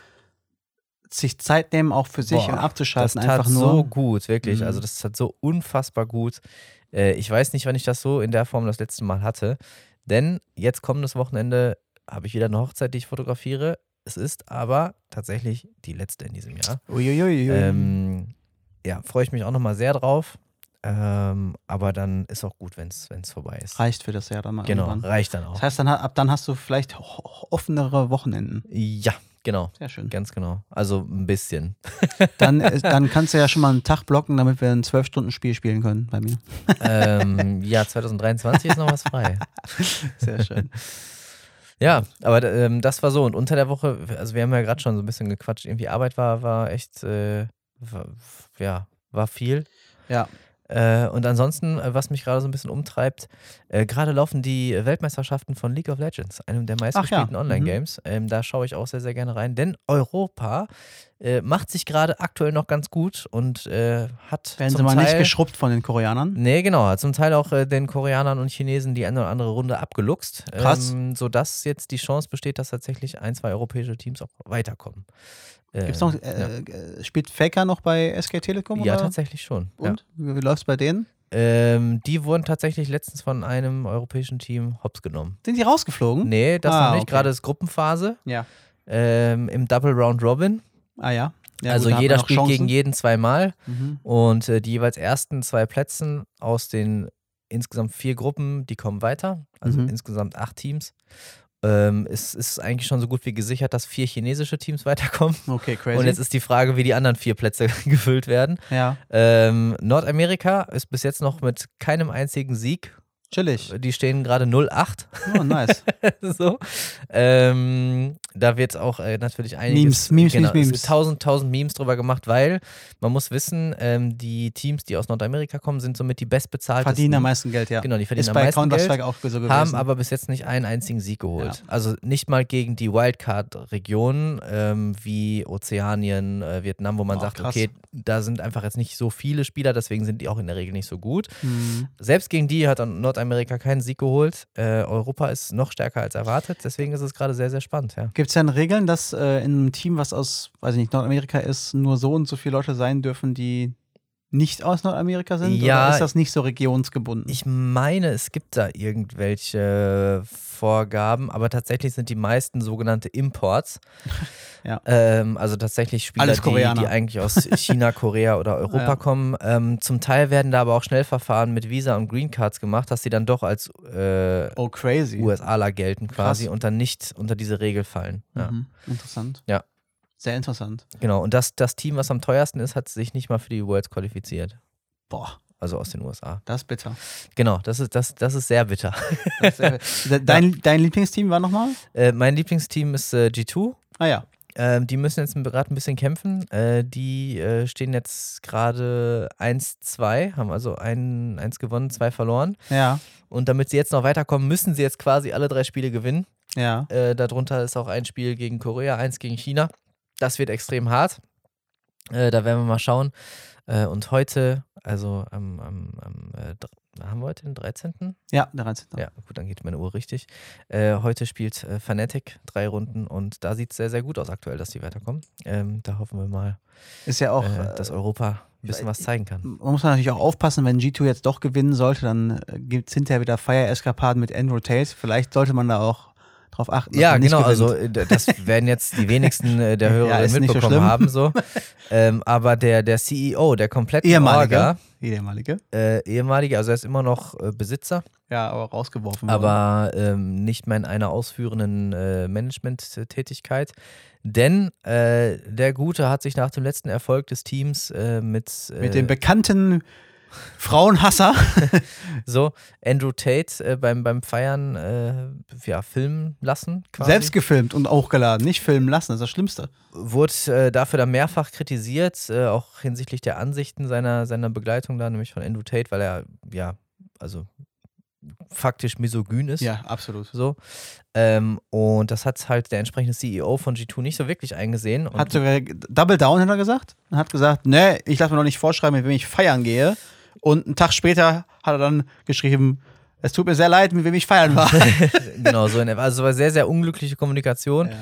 sich Zeit nehmen, auch für sich Boah, und abzuschalten. das tat einfach nur. so gut, wirklich. Mhm. Also das tat so unfassbar gut. Äh, ich weiß nicht, wann ich das so in der Form das letzte Mal hatte. Denn jetzt kommendes Wochenende habe ich wieder eine Hochzeit, die ich fotografiere. Es ist aber tatsächlich die letzte in diesem Jahr. Uiuiui. Ähm, ja, freue ich mich auch nochmal sehr drauf. Ähm, aber dann ist auch gut, wenn es vorbei ist. Reicht für das Jahr dann mal Genau, irgendwann. reicht dann auch. Das heißt, dann, ab dann hast du vielleicht offenere Wochenenden. Ja, genau. Sehr schön. Ganz genau. Also ein bisschen. Dann, äh, dann kannst du ja schon mal einen Tag blocken, damit wir ein 12-Stunden-Spiel spielen können bei mir. ähm, ja, 2023 ist noch was frei. Sehr schön. Ja, aber ähm, das war so. Und unter der Woche, also wir haben ja gerade schon so ein bisschen gequatscht, irgendwie Arbeit war, war echt, äh, war, ja, war viel. Ja. Äh, und ansonsten, äh, was mich gerade so ein bisschen umtreibt, äh, gerade laufen die Weltmeisterschaften von League of Legends, einem der meistgespielten ja. Online-Games. Ähm, da schaue ich auch sehr, sehr gerne rein, denn Europa äh, macht sich gerade aktuell noch ganz gut und äh, hat Werden zum sie mal Teil, nicht geschrubbt von den Koreanern. Nee, genau. Hat zum Teil auch äh, den Koreanern und Chinesen die eine oder andere Runde abgeluchst. Krass. Ähm, sodass jetzt die Chance besteht, dass tatsächlich ein, zwei europäische Teams auch weiterkommen. Gibt's noch, ja. äh, äh, spielt Faker noch bei SK Telekom? ja, oder? tatsächlich schon. Ja. Und? Wie, wie läuft's bei denen? Ähm, die wurden tatsächlich letztens von einem europäischen Team hops genommen. Sind die rausgeflogen? Nee, das Ah, noch nicht. okay. Gerade ist Gruppenphase Ja. ähm, im Double Round Robin. Ah ja. ja also gut, jeder spielt Chancen. gegen jeden zweimal. Mhm. Und äh, die jeweils ersten zwei Plätzen aus den insgesamt vier Gruppen, die kommen weiter. Also Mhm. insgesamt acht Teams. Ähm, es ist eigentlich schon so gut wie gesichert, dass vier chinesische Teams weiterkommen. Okay, crazy. Und jetzt ist die Frage, wie die anderen vier Plätze gefüllt werden. ja, Ähm, Nordamerika ist bis jetzt noch mit keinem einzigen Sieg. Chillig. Die stehen gerade 0-8. Oh, nice. so. Ähm, da wird auch äh, natürlich einiges. Memes, Memes, genau, Memes, es Tausend, tausend Memes drüber gemacht, weil man muss wissen, ähm, die Teams, die aus Nordamerika kommen, sind somit die bestbezahltesten. Verdienen am meisten Geld, ja. Genau, die verdienen ist am bei meisten Geld, auch so gewesen. haben aber bis jetzt nicht einen einzigen Sieg geholt. Ja. Also nicht mal gegen die Wildcard-Regionen ähm, wie Ozeanien, äh, Vietnam, wo man Boah, sagt, krass. okay, da sind einfach jetzt nicht so viele Spieler, deswegen sind die auch in der Regel nicht so gut. Mhm. Selbst gegen die hat dann Nordamerika keinen Sieg geholt. Äh, Europa ist noch stärker als erwartet, deswegen ist es gerade sehr, sehr spannend. Ja. Gibt es denn Regeln, dass äh, in einem Team, was aus, weiß ich nicht, Nordamerika ist, nur so und so viele Leute sein dürfen, die nicht aus Nordamerika sind? Ja. Oder ist das nicht so regionsgebunden? Ich meine, es gibt da irgendwelche Vorgaben, aber tatsächlich sind die meisten sogenannte Imports. Ja. Ähm, also tatsächlich Spieler, die, die eigentlich aus China, Korea oder Europa Ja. kommen. Ähm, zum Teil werden da aber auch Schnellverfahren mit Visa und Green Cards gemacht, dass sie dann doch als äh, oh, crazy. USAler gelten quasi Krass. und dann nicht unter diese Regel fallen. Ja. Mhm. Interessant. Ja. Sehr interessant. Genau. Und das, das Team, was am teuersten ist, hat sich nicht mal für die Worlds qualifiziert. Boah, Also aus den USA. das ist bitter. Genau, das ist, das, das ist sehr bitter. Ist sehr, dein, dein Lieblingsteam war nochmal? Äh, mein Lieblingsteam ist äh, G2. Ah ja. Ähm, die müssen jetzt gerade ein bisschen kämpfen. Äh, die äh, stehen jetzt gerade 1-2, haben also ein, eins gewonnen, zwei verloren. Ja. Und damit sie jetzt noch weiterkommen, müssen sie jetzt quasi alle drei Spiele gewinnen. Ja. Äh, darunter ist auch ein Spiel gegen Korea, eins gegen China. Das wird extrem hart. Äh, da werden wir mal schauen. Äh, und heute, also am, am, am äh, haben wir heute den 13.? Ja, der 13. Ja, gut, dann geht meine Uhr richtig. Äh, heute spielt äh, Fnatic drei Runden und da sieht es sehr, sehr gut aus aktuell, dass die weiterkommen. Ähm, da hoffen wir mal, Ist ja auch. äh, dass Europa ein bisschen was zeigen kann. man muss natürlich auch aufpassen, wenn G2 jetzt doch gewinnen sollte, dann gibt es hinterher wieder Fire-Eskapaden mit Andrew Tate. Vielleicht sollte man da auch drauf achten. Ja, genau, also äh, das werden jetzt die wenigsten äh, der Hörer Ja, so mitbekommen schlimm. haben. So. Ähm, aber der, der CEO, der kompletten Ehemalige. Orga, Ehemalige. äh, ehemalige, also er ist immer noch äh, Besitzer, Ja, aber rausgeworfen aber ähm, nicht mehr in einer ausführenden äh, Management-Tätigkeit. Denn äh, der Gute hat sich nach dem letzten Erfolg des Teams mit, Mit dem bekannten Frauenhasser. so Andrew Tate äh, beim, beim Feiern äh, ja, filmen lassen. Quasi. Selbst gefilmt und hochgeladen. Nicht filmen lassen, das ist das Schlimmste. Wurde äh, dafür dann mehrfach kritisiert, äh, auch hinsichtlich der Ansichten seiner, seiner Begleitung da, nämlich von Andrew Tate, weil er, ja, also faktisch misogyn ist. Ja, absolut. So. Ähm, und das hat halt der entsprechende CEO von G2 nicht so wirklich eingesehen. Hat sogar Double Down, hat er gesagt. Und hat gesagt, ne, ich lasse mir doch nicht vorschreiben, mit wem ich feiern gehe. Und einen Tag später hat er dann geschrieben, es tut mir sehr leid, mit wem ich feiern war. genau, so in, der- also war sehr, sehr unglückliche Kommunikation. Ja.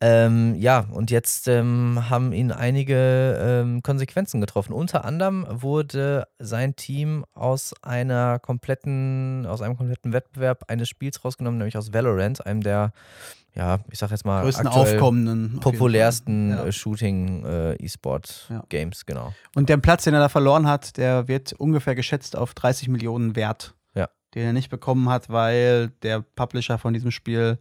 Ähm, ja, und jetzt ähm, haben ihn einige ähm, Konsequenzen getroffen. Unter anderem wurde sein Team aus einer kompletten, aus einem kompletten Wettbewerb eines Spiels rausgenommen, nämlich aus Valorant, einem der, ja, ich sag jetzt mal, Größten aufkommenden. populärsten. Ja. äh, Shooting äh, E-Sport Ja. Games, genau. Und der Platz, den er da verloren hat, der wird ungefähr geschätzt auf 30 Millionen wert. Ja. Den er nicht bekommen hat, weil der Publisher von diesem Spiel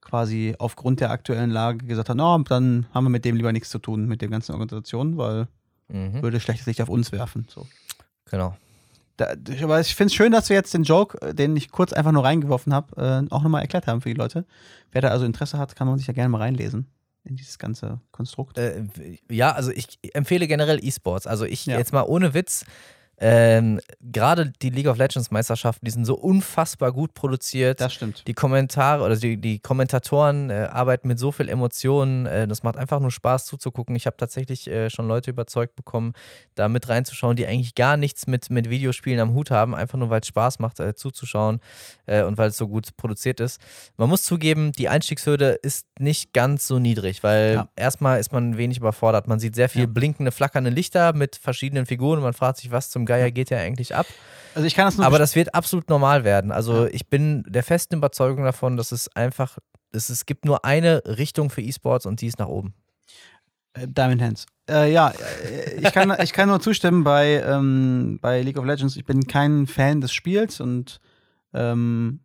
quasi aufgrund der aktuellen Lage gesagt hat, no, dann haben wir mit dem lieber nichts zu tun, mit den ganzen Organisationen, weil Mhm. würde schlechtes Licht auf uns werfen. So. Genau. Da, aber ich finde es schön, dass wir jetzt den Joke, äh, den ich kurz einfach nur reingeworfen habe, äh, auch nochmal erklärt haben für die Leute. Wer da also Interesse hat, kann man sich ja gerne mal reinlesen in dieses ganze Konstrukt. Äh, ja, also ich empfehle generell E-Sports. Also ich Ja. jetzt mal ohne Witz. Ähm, Gerade die League of Legends Meisterschaften, die sind so unfassbar gut produziert. Das stimmt. die Kommentare oder die, die Kommentatoren äh, arbeiten mit so viel Emotionen. Äh, das macht einfach nur Spaß zuzugucken. Ich habe tatsächlich äh, schon Leute überzeugt bekommen, da mit reinzuschauen, die eigentlich gar nichts mit, mit Videospielen am Hut haben, einfach nur weil es Spaß macht, äh, zuzuschauen äh, und weil es so gut produziert ist. Man muss zugeben, die Einstiegshürde ist nicht ganz so niedrig, weil Ja. erstmal ist man wenig überfordert. Man sieht sehr viel Ja. blinkende, flackernde Lichter mit verschiedenen Figuren und man fragt sich, was zum Geier geht ja eigentlich ab. Also ich kann das nur Aber das wird absolut normal werden. Also ich bin der festen Überzeugung davon, dass es einfach, dass es gibt nur eine Richtung für E-Sports und die ist nach oben. Äh, Diamond Hands. Äh, ja, äh, ich kann, ich kann nur zustimmen bei, ähm, bei League of Legends. Ich bin kein Fan des Spiels und ähm,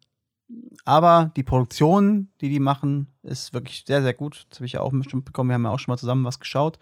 aber die Produktion, die die machen, ist wirklich sehr, sehr gut. Das habe ich ja auch bestimmt bekommen. Wir haben ja auch schon mal zusammen was geschaut.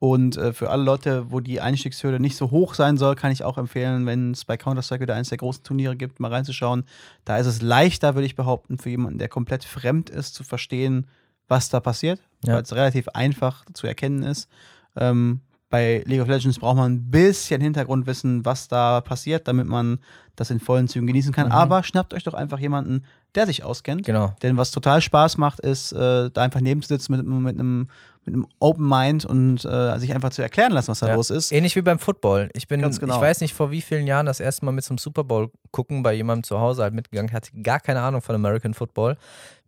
Und äh, für alle Leute, wo die Einstiegshürde nicht so hoch sein soll, kann ich auch empfehlen, wenn es bei Counter-Strike wieder eines der großen Turniere gibt, mal reinzuschauen. Da ist es leichter, würde ich behaupten, für jemanden, der komplett fremd ist, zu verstehen, was da passiert, Ja. weil es relativ einfach zu erkennen ist. Ähm, bei League of Legends braucht man ein bisschen Hintergrundwissen, was da passiert, damit man das in vollen Zügen genießen kann. Mhm. Aber schnappt euch doch einfach jemanden, der sich auskennt. Genau. Denn was total Spaß macht, ist, äh, da einfach nebenzusitzen mit, mit, einem, mit einem Open Mind und äh, sich einfach zu erklären lassen, was da Ja. los ist. Ähnlich wie beim Football. Ich bin, Ganz genau. ich weiß nicht, vor wie vielen Jahren das erste Mal mit zum Super Bowl gucken bei jemandem zu Hause halt mitgegangen, hatte gar keine Ahnung von American Football.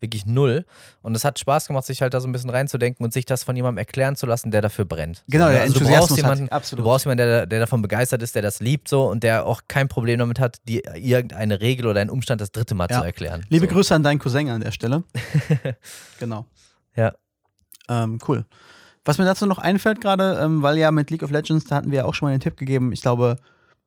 Wirklich null. Und es hat Spaß gemacht, sich halt da so ein bisschen reinzudenken und sich das von jemandem erklären zu lassen, der dafür brennt. Genau, so, ne? der also du Enthusiasmus brauchst hat- jemanden, absolut. Du brauchst jemanden, der, der davon begeistert ist, der das liebt so und der auch kein Problem damit hat, dir irgendeine Regel oder einen Umstand das dritte Mal Ja. zu erklären. Liebe so. Grüße an deinen Cousin an der Stelle. genau. Ja. Ähm, cool. Was mir dazu noch einfällt gerade, ähm, weil ja mit League of Legends, da hatten wir ja auch schon mal den Tipp gegeben, ich glaube,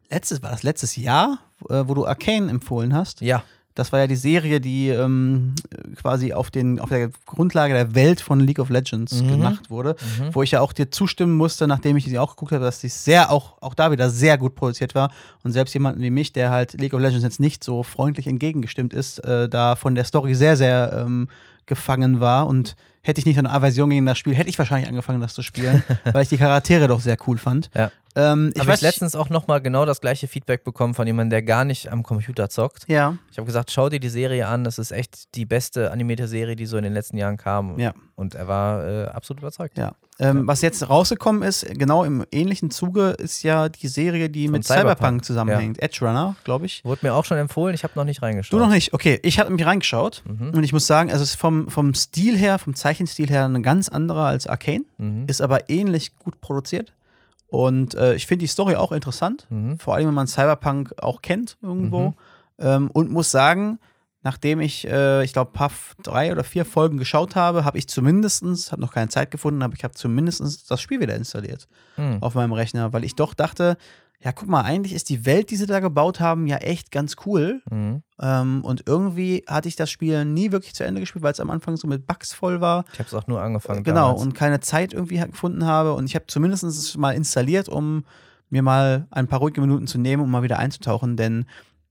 letztes, war das letztes Jahr, äh, wo du Arcane empfohlen hast. Ja, Das war ja die Serie, die ähm, quasi auf, den, auf der Grundlage der Welt von League of Legends Mhm. gemacht wurde. Mhm. Wo ich ja auch dir zustimmen musste, nachdem ich sie auch geguckt habe, dass die sehr auch, auch da wieder sehr gut produziert war. Und selbst jemanden wie mich, der halt League of Legends jetzt nicht so freundlich entgegengestimmt ist, äh, da von der Story sehr, sehr ähm, gefangen war. Und hätte ich nicht so eine Aversion gegen das Spiel, hätte ich wahrscheinlich angefangen, das zu spielen, weil ich die Charaktere doch sehr cool fand. Ja. Ähm, ich Habe letztens auch nochmal genau das gleiche Feedback bekommen von jemandem, der gar nicht am Computer zockt. Ja, Ich habe gesagt, schau dir die Serie an, das ist echt die beste animierte Serie, die so in den letzten Jahren kam. Ja. Und er war äh, absolut überzeugt. ja. Ähm, Was jetzt rausgekommen ist, genau im ähnlichen Zuge, ist ja die Serie, die Von mit Cyberpunk, Cyberpunk, zusammenhängt. Edge Runner, glaube ich. Wurde mir auch schon empfohlen, ich habe noch nicht reingeschaut. Du noch nicht? Okay, ich habe mich reingeschaut Mhm. und ich muss sagen, es ist vom, vom Stil her, vom Zeichenstil her ein ganz anderer als Arcane, Mhm. ist aber ähnlich gut produziert. Und äh, ich finde die Story auch interessant, Mhm. vor allem wenn man Cyberpunk auch kennt irgendwo. Mhm. Ähm, und muss sagen, nachdem ich, äh, ich glaube, paar drei oder vier Folgen geschaut habe, habe ich zumindestens, habe noch keine Zeit gefunden, aber ich habe zumindestens das Spiel wieder installiert Mhm. auf meinem Rechner, weil ich doch dachte, ja, guck mal, eigentlich ist die Welt, die sie da gebaut haben, ja echt ganz cool. Mhm. Ähm, und irgendwie hatte ich das Spiel nie wirklich zu Ende gespielt, weil es am Anfang so mit Bugs voll war. Ich habe es auch nur angefangen. genau, damals. und keine Zeit irgendwie gefunden habe. Und ich habe zumindest es mal installiert, um mir mal ein paar ruhige Minuten zu nehmen, um mal wieder einzutauchen. Denn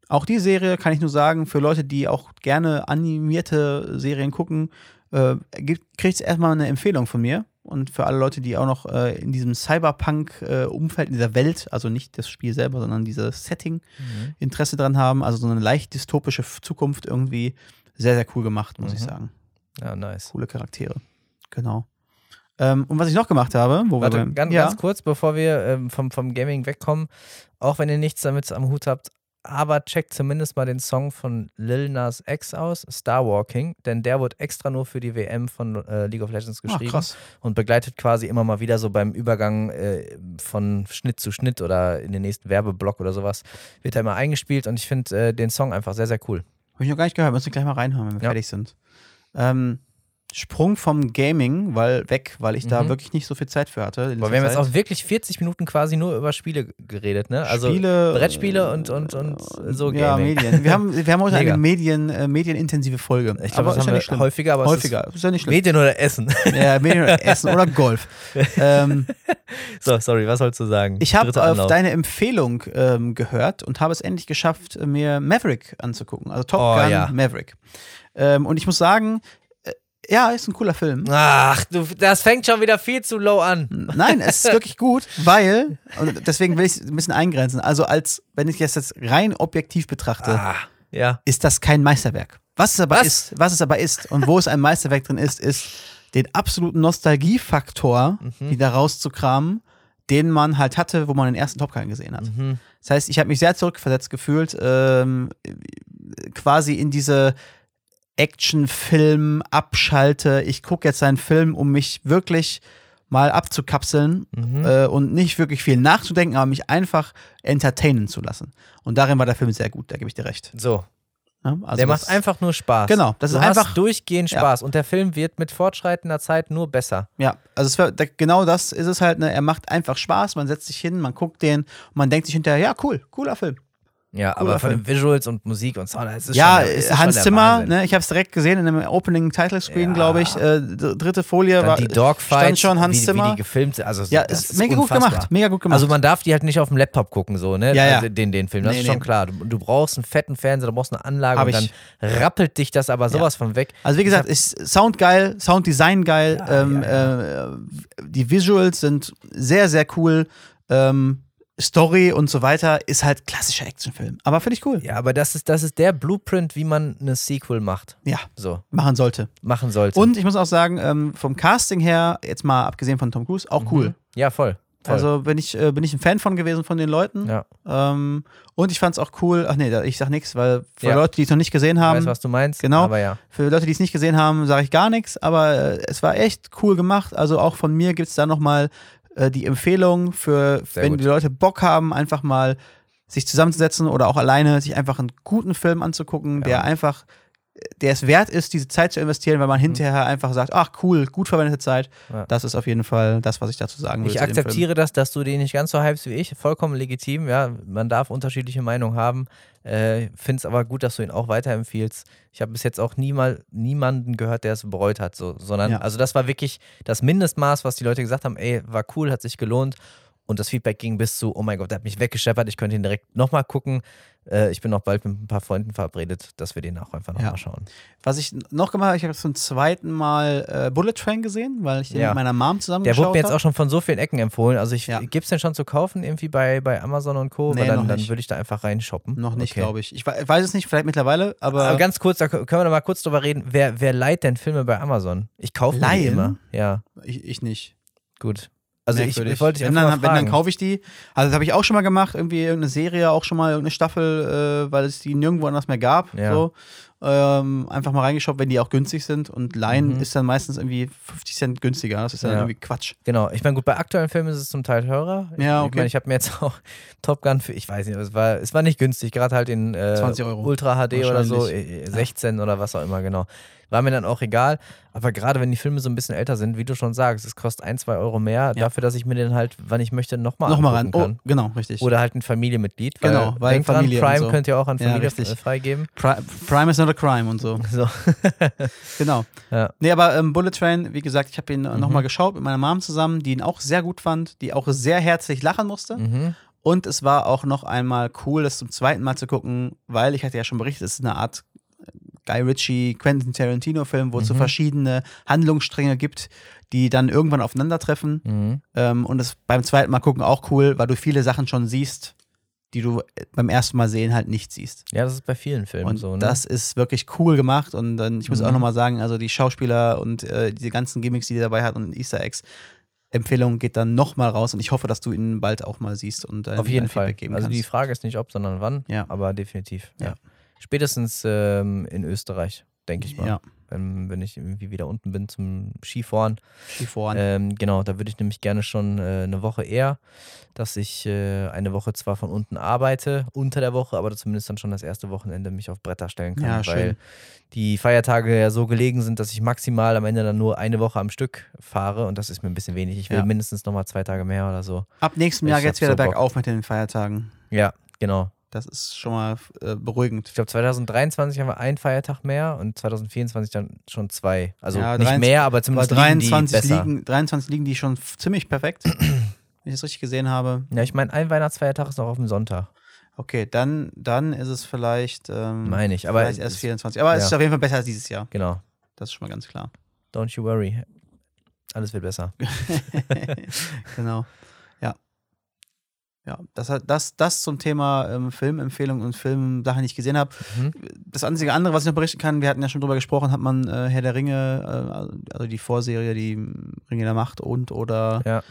auch die Serie kann ich nur sagen, für Leute, die auch gerne animierte Serien gucken, äh, kriegt es erstmal eine Empfehlung von mir. Und für alle Leute, die auch noch äh, in diesem Cyberpunk-Umfeld, in dieser Welt, also nicht das Spiel selber, sondern dieses Setting, Mhm. Interesse dran haben. Also so eine leicht dystopische Zukunft irgendwie. Sehr, sehr cool gemacht, muss ich Mhm. sagen. Ja, nice. Coole Charaktere. Genau. Ähm, und was ich noch gemacht habe, wo Warte, wir ganz, ja, ganz kurz, bevor wir ähm, vom, vom Gaming wegkommen, auch wenn ihr nichts damit am Hut habt, aber checkt zumindest mal den Song von Lil Nas X aus, Star Walking, denn der wurde extra nur für die WM von äh, League of Legends ah, geschrieben krass. und begleitet quasi immer mal wieder so beim Übergang äh, von Schnitt zu Schnitt oder in den nächsten Werbeblock oder sowas, wird er immer eingespielt und ich finde äh, den Song einfach sehr, sehr cool. Habe ich noch gar nicht gehört, müssen wir gleich mal reinhören, wenn wir Ja. fertig sind. Ähm, Sprung vom Gaming, weil weg, weil ich da Mhm. wirklich nicht so viel Zeit für hatte. Aber wir haben jetzt auch wirklich 40 Minuten quasi nur über Spiele geredet, ne? Also Spiele, Brettspiele und- und- und so Ja, Gaming. Medien. Wir haben, wir haben heute Mega. eine Medien, äh, medienintensive Folge. ich aber glaube, das ist haben ja nicht schlimm. häufiger, aber Häufiger. es Ist ja nicht ist schlimm. Medien oder Essen. Ja, Medien oder Essen oder Golf. ähm, so, sorry, was sollst du sagen? ich habe auf deine Empfehlung ähm, gehört und habe es endlich geschafft, mir Maverick anzugucken. Also Top Oh, Gun ja. Maverick. Ähm, und ich muss sagen, äh, ja, ist ein cooler Film. Ach, du, das fängt schon wieder viel zu low an. Nein, es ist wirklich gut, weil, und deswegen will ich es ein bisschen eingrenzen, also als, wenn ich das jetzt rein objektiv betrachte, Ah, ja. ist das kein Meisterwerk. Was es aber Was? ist, was es aber ist und wo es ein Meisterwerk drin ist, ist den absoluten Nostalgiefaktor Mhm. wieder rauszukramen, den man halt hatte, wo man den ersten Top Gun gesehen hat. Mhm. Das heißt, ich habe mich sehr zurückversetzt gefühlt, ähm, quasi in diese Actionfilm abschalte. Ich gucke jetzt einen Film, um mich wirklich mal abzukapseln Mhm. äh, und nicht wirklich viel nachzudenken, aber mich einfach entertainen zu lassen. Und darin war der Film sehr gut, da gebe ich dir recht. So, Ja, also der macht einfach nur Spaß. Genau, das du ist einfach- durchgehend Ja. Spaß und der Film wird mit fortschreitender Zeit nur besser. Ja, also war, genau das ist es halt, ne? er macht einfach Spaß, man setzt sich hin, man guckt den und man denkt sich hinterher, ja, cool, cooler Film. Ja, aber von den Visuals und Musik und Sound, es ist ja, schon, ist Hans Zimmer, ne, ich habe es direkt gesehen in einem Opening Title Screen, Ja. glaube ich, äh, dritte Folie Dann war die Dogfights, stand schon Hans wie, wie Zimmer. die gefilmt. Also, ja, ist mega gut unfassbar. gemacht, mega gut gemacht. Also man darf die halt nicht auf dem Laptop gucken, so, ne? Ja, ja. Also den, den Film, das Nee, ist schon nee. klar. Du, du brauchst einen fetten Fernseher, du brauchst eine Anlage Hab und dann ich. rappelt dich das aber sowas von weg. Also wie gesagt, ist Sound geil, Sounddesign geil, Ja, ähm, ja, Äh, die Visuals sind sehr, sehr cool. Ähm, Story und so weiter ist halt klassischer Actionfilm. Aber finde ich cool. Ja, aber das ist, das ist der Blueprint, wie man eine Sequel macht. Ja, So, machen sollte. machen sollte. Und ich muss auch sagen, ähm, vom Casting her, jetzt mal abgesehen von Tom Cruise, auch cool. Ja, voll. voll. Also bin ich, äh, bin ich ein Fan von gewesen von den Leuten. ja, Ähm, und ich fand es auch cool. Ach nee, ich sag nichts, weil für Ja. Leute, die es noch nicht gesehen ich haben, weiß, was du meinst. genau. Aber ja. für Leute, die es nicht gesehen haben, sage ich gar nichts. Aber äh, es war echt cool gemacht. Also auch von mir gibt es da nochmal äh, die Empfehlung für, Sehr wenn gut. die Leute Bock haben, einfach mal sich zusammenzusetzen oder auch alleine sich einfach einen guten Film anzugucken, Ja. der einfach, der es wert ist, diese Zeit zu investieren, weil man hinterher einfach sagt, ach cool, gut verwendete Zeit. Mhm. Ja. Das ist auf jeden Fall das, was ich dazu sagen will. Ich akzeptiere das, dass du den nicht ganz so hypst wie ich. Vollkommen legitim, ja. Man darf unterschiedliche Meinungen haben. Äh, Finde es aber gut, dass du ihn auch weiterempfiehlst. Ich habe bis jetzt auch niemal, niemanden gehört, der es bereut hat. So, sondern, Ja. also das war wirklich das Mindestmaß, was die Leute gesagt haben, ey, war cool, hat sich gelohnt. Und das Feedback ging bis zu, oh mein Gott, der hat mich weggescheppert, ich könnte ihn direkt nochmal gucken. Äh, ich bin auch bald mit ein paar Freunden verabredet, dass wir den auch einfach nochmal Ja. schauen. Was ich noch gemacht habe, ich habe zum zweiten Mal äh, Bullet Train gesehen, weil ich den Ja. mit meiner Mom zusammen Der wurde mir jetzt habe. auch schon von so vielen Ecken empfohlen. Also ich Ja. gibt es den schon zu kaufen, irgendwie bei, bei Amazon und Co. Nee, dann, dann würde ich da einfach reinshoppen. Noch nicht, Okay. glaube ich. Ich we- weiß es nicht, vielleicht mittlerweile, aber, Aber ganz kurz, da können wir noch mal kurz drüber reden. Wer, wer leiht denn Filme bei Amazon? Ich kaufe die immer. Ja, ich, ich nicht. gut. Also ich, Merkwürdig. ich wollte dich wenn, dann, wenn, dann kaufe ich die. Also das habe ich auch schon mal gemacht, irgendwie irgendeine Serie, auch schon mal irgendeine Staffel, äh, weil es die nirgendwo anders mehr gab. Ja. So. Ähm, einfach mal reingeschaut, wenn die auch günstig sind. Und Leihen Mhm. ist dann meistens irgendwie 50 Cent günstiger. Das ist dann Ja. irgendwie Quatsch. Genau, ich meine, gut, bei aktuellen Filmen ist es zum Teil teurer. Ich, Ja, Ich okay. meine, ich habe mir jetzt auch Top Gun für, ich weiß nicht, es war, es war nicht günstig, gerade halt in äh, 20 Euro. Ultra HD oder so, Wahrscheinlich. äh, 16 oder was auch immer, genau. War mir dann auch egal. Aber gerade wenn die Filme so ein bisschen älter sind, wie du schon sagst, es kostet ein, zwei Euro mehr, Ja. dafür, dass ich mir den halt, wann ich möchte, nochmal Nochmal ran. Oh, kann. genau, richtig. Oder halt ein Familienmitglied. Weil, Genau, weil denkt dran, Familie und Prime so. könnt ihr auch an Ja, Familie äh, freigeben. Pri Prime is not a crime und so. So. Genau. Ja. Nee, aber ähm, Bullet Train, wie gesagt, ich habe ihn Mhm. nochmal geschaut mit meiner Mom zusammen, die ihn auch sehr gut fand, die auch sehr herzlich lachen musste. Mhm. Und es war auch noch einmal cool, das zum zweiten Mal zu gucken, weil ich hatte ja schon berichtet, es ist eine Art Guy Ritchie, Quentin Tarantino-Film, wo es so Mhm. verschiedene Handlungsstränge gibt, die dann irgendwann aufeinandertreffen. Mhm. Ähm, und das beim zweiten Mal gucken auch cool, weil du viele Sachen schon siehst, die du äh, beim ersten Mal sehen halt nicht siehst. Ja, das ist bei vielen Filmen Und so. Ne? das ist wirklich cool gemacht. Und dann, ich muss Mhm. auch nochmal sagen, also die Schauspieler und äh, diese ganzen Gimmicks, die die dabei hat und Easter Eggs, Empfehlung geht dann nochmal raus und ich hoffe, dass du ihn bald auch mal siehst und äh, Auf jeden Fall. Feedback geben Also die kannst. Frage ist nicht ob, sondern wann. Ja. Aber definitiv. Ja. Ja. Spätestens ähm, in Österreich, denke ich mal. Ja, Wenn, wenn ich irgendwie wieder unten bin zum Skifahren. Skifahren. Ähm, genau, da würde ich nämlich gerne schon äh, eine Woche eher, dass ich äh, eine Woche zwar von unten arbeite, unter der Woche, aber zumindest dann schon das erste Wochenende mich auf Bretter stellen kann, Ja, schön. weil die Feiertage ja so gelegen sind, dass ich maximal am Ende dann nur eine Woche am Stück fahre und das ist mir ein bisschen wenig. Ich will Ja. mindestens nochmal zwei Tage mehr oder so. Ab nächstem Jahr hab geht's wieder so bergauf mit den Feiertagen. Ja, genau. Das ist schon mal äh, beruhigend. Ich glaube, 2023 haben wir einen Feiertag mehr und 2024 dann schon zwei. Also Ja, nicht 23 mehr, aber Aber zumindest liegen die 23 besser. liegen, 23 liegen die schon ziemlich perfekt, wenn ich das richtig gesehen habe. Ja, ich meine, ein Weihnachtsfeiertag ist noch auf dem Sonntag, Okay, dann, dann ist es vielleicht, ähm, meine ich. Aber erst 24. Aber es ja. ist auf jeden Fall besser als dieses Jahr. genau. Das ist schon mal ganz klar. Don't you worry. Alles wird besser. genau. Ja. Das, hat- das, das zum Thema ähm, Filmempfehlungen und Filmsachen, die ich gesehen habe. Mhm. Das einzige andere, was ich noch berichten kann, wir hatten ja schon drüber gesprochen, hat man äh, Herr der Ringe, äh, also die Vorserie, die Ringe der Macht und oder Ja.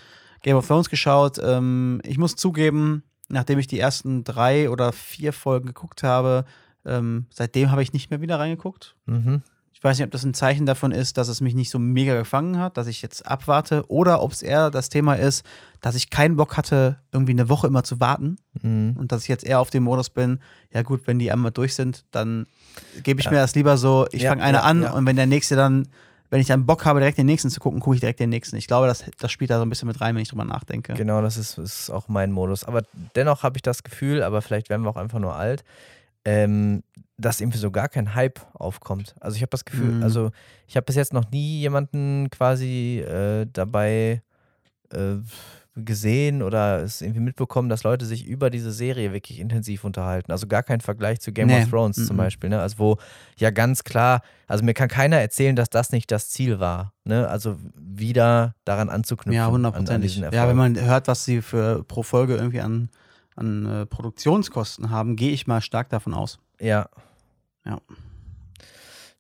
Game of Thrones geschaut. Ähm, ich muss zugeben, nachdem ich die ersten drei oder vier Folgen geguckt habe, ähm, seitdem habe ich nicht mehr wieder reingeguckt. Mhm. Ich weiß nicht, ob das ein Zeichen davon ist, dass es mich nicht so mega gefangen hat, dass ich jetzt abwarte, oder ob es eher das Thema ist, dass ich keinen Bock hatte, irgendwie eine Woche immer zu warten Mhm. und dass ich jetzt eher auf dem Modus bin, ja gut, wenn die einmal durch sind, dann gebe ich Ja. mir das lieber so, ich Ja, fange eine ja, an und wenn der nächste dann, wenn ich dann Bock habe, direkt den nächsten zu gucken, gucke ich direkt den nächsten. Ich glaube, das, das spielt da so ein bisschen mit rein, wenn ich drüber nachdenke. Genau, das ist, ist auch mein Modus. Aber dennoch habe ich das Gefühl, aber vielleicht werden wir auch einfach nur alt, ähm, dass irgendwie so gar kein Hype aufkommt. Also ich habe das Gefühl, Mhm. also ich habe bis jetzt noch nie jemanden quasi äh, dabei äh, gesehen oder es irgendwie mitbekommen, dass Leute sich über diese Serie wirklich intensiv unterhalten. Also gar kein Vergleich zu Game Nee. of Thrones zum Mhm. Beispiel. Ne? Also wo ja ganz klar, also mir kann keiner erzählen, dass das nicht das Ziel war. Ne? Also wieder daran anzuknüpfen. Ja, hundertprozentig. Ja, wenn man hört, was sie für pro Folge irgendwie an, an äh, Produktionskosten haben, gehe ich mal stark davon aus. Ja. Ja.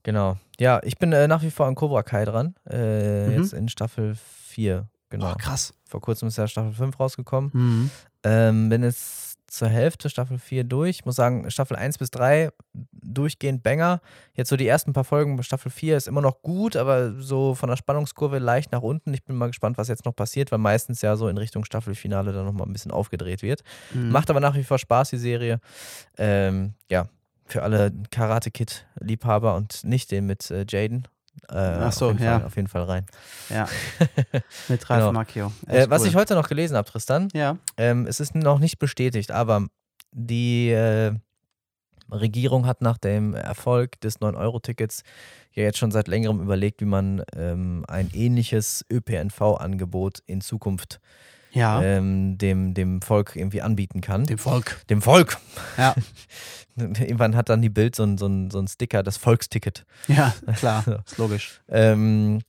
Genau. Ja, ich bin äh, nach wie vor an Cobra Kai dran. Äh, Mhm. Jetzt in Staffel 4. Genau. Oh, krass. Vor kurzem ist ja Staffel 5 rausgekommen. Mhm. Ähm, bin jetzt zur Hälfte Staffel 4 durch. Ich muss sagen, Staffel 1 bis 3 durchgehend Banger. Jetzt so die ersten paar Folgen bei Staffel 4 ist immer noch gut, aber so von der Spannungskurve leicht nach unten. Ich bin mal gespannt, was jetzt noch passiert, weil meistens ja so in Richtung Staffelfinale dann nochmal ein bisschen aufgedreht wird. Mhm. Macht aber nach wie vor Spaß, die Serie. Ähm, ja, für alle Karate Kid-Liebhaber und nicht den mit äh, Jaden. Äh, Ach so, auf jeden ja. Fall, auf jeden Fall rein. Ja. Mit Ralf Genau. Macchio. Äh, was cool. ich heute noch gelesen habe, Tristan, Ja. ähm, es ist noch nicht bestätigt, aber die äh, Regierung hat nach dem Erfolg des 9-Euro-Tickets ja jetzt schon seit längerem überlegt, wie man ähm, ein ähnliches ÖPNV-Angebot in Zukunft Ja. ähm, dem, dem Volk irgendwie anbieten kann. Dem Volk. dem Volk! Ja. Irgendwann hat dann die Bild so ein, so ein, so ein Sticker, das Volksticket. Ja, klar. Ist logisch. Ähm,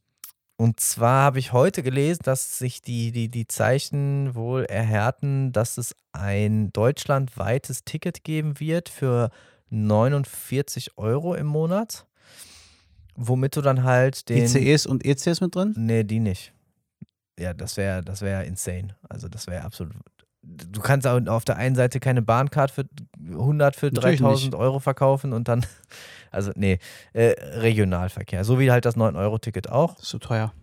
und zwar habe ich heute gelesen, dass sich die, die, die Zeichen wohl erhärten, dass es ein deutschlandweites Ticket geben wird für 49 Euro im Monat. Womit du dann halt den. ICEs und ECs mit drin? Nee, die nicht. Ja, das wäre das wär insane. Also, das wäre absolut. Du kannst auch auf der einen Seite keine Bahncard für 100 für Natürlich 3000 Euro verkaufen und dann. Also, nee, äh, Regionalverkehr. So wie halt das 9-Euro-Ticket auch. Das ist so teuer.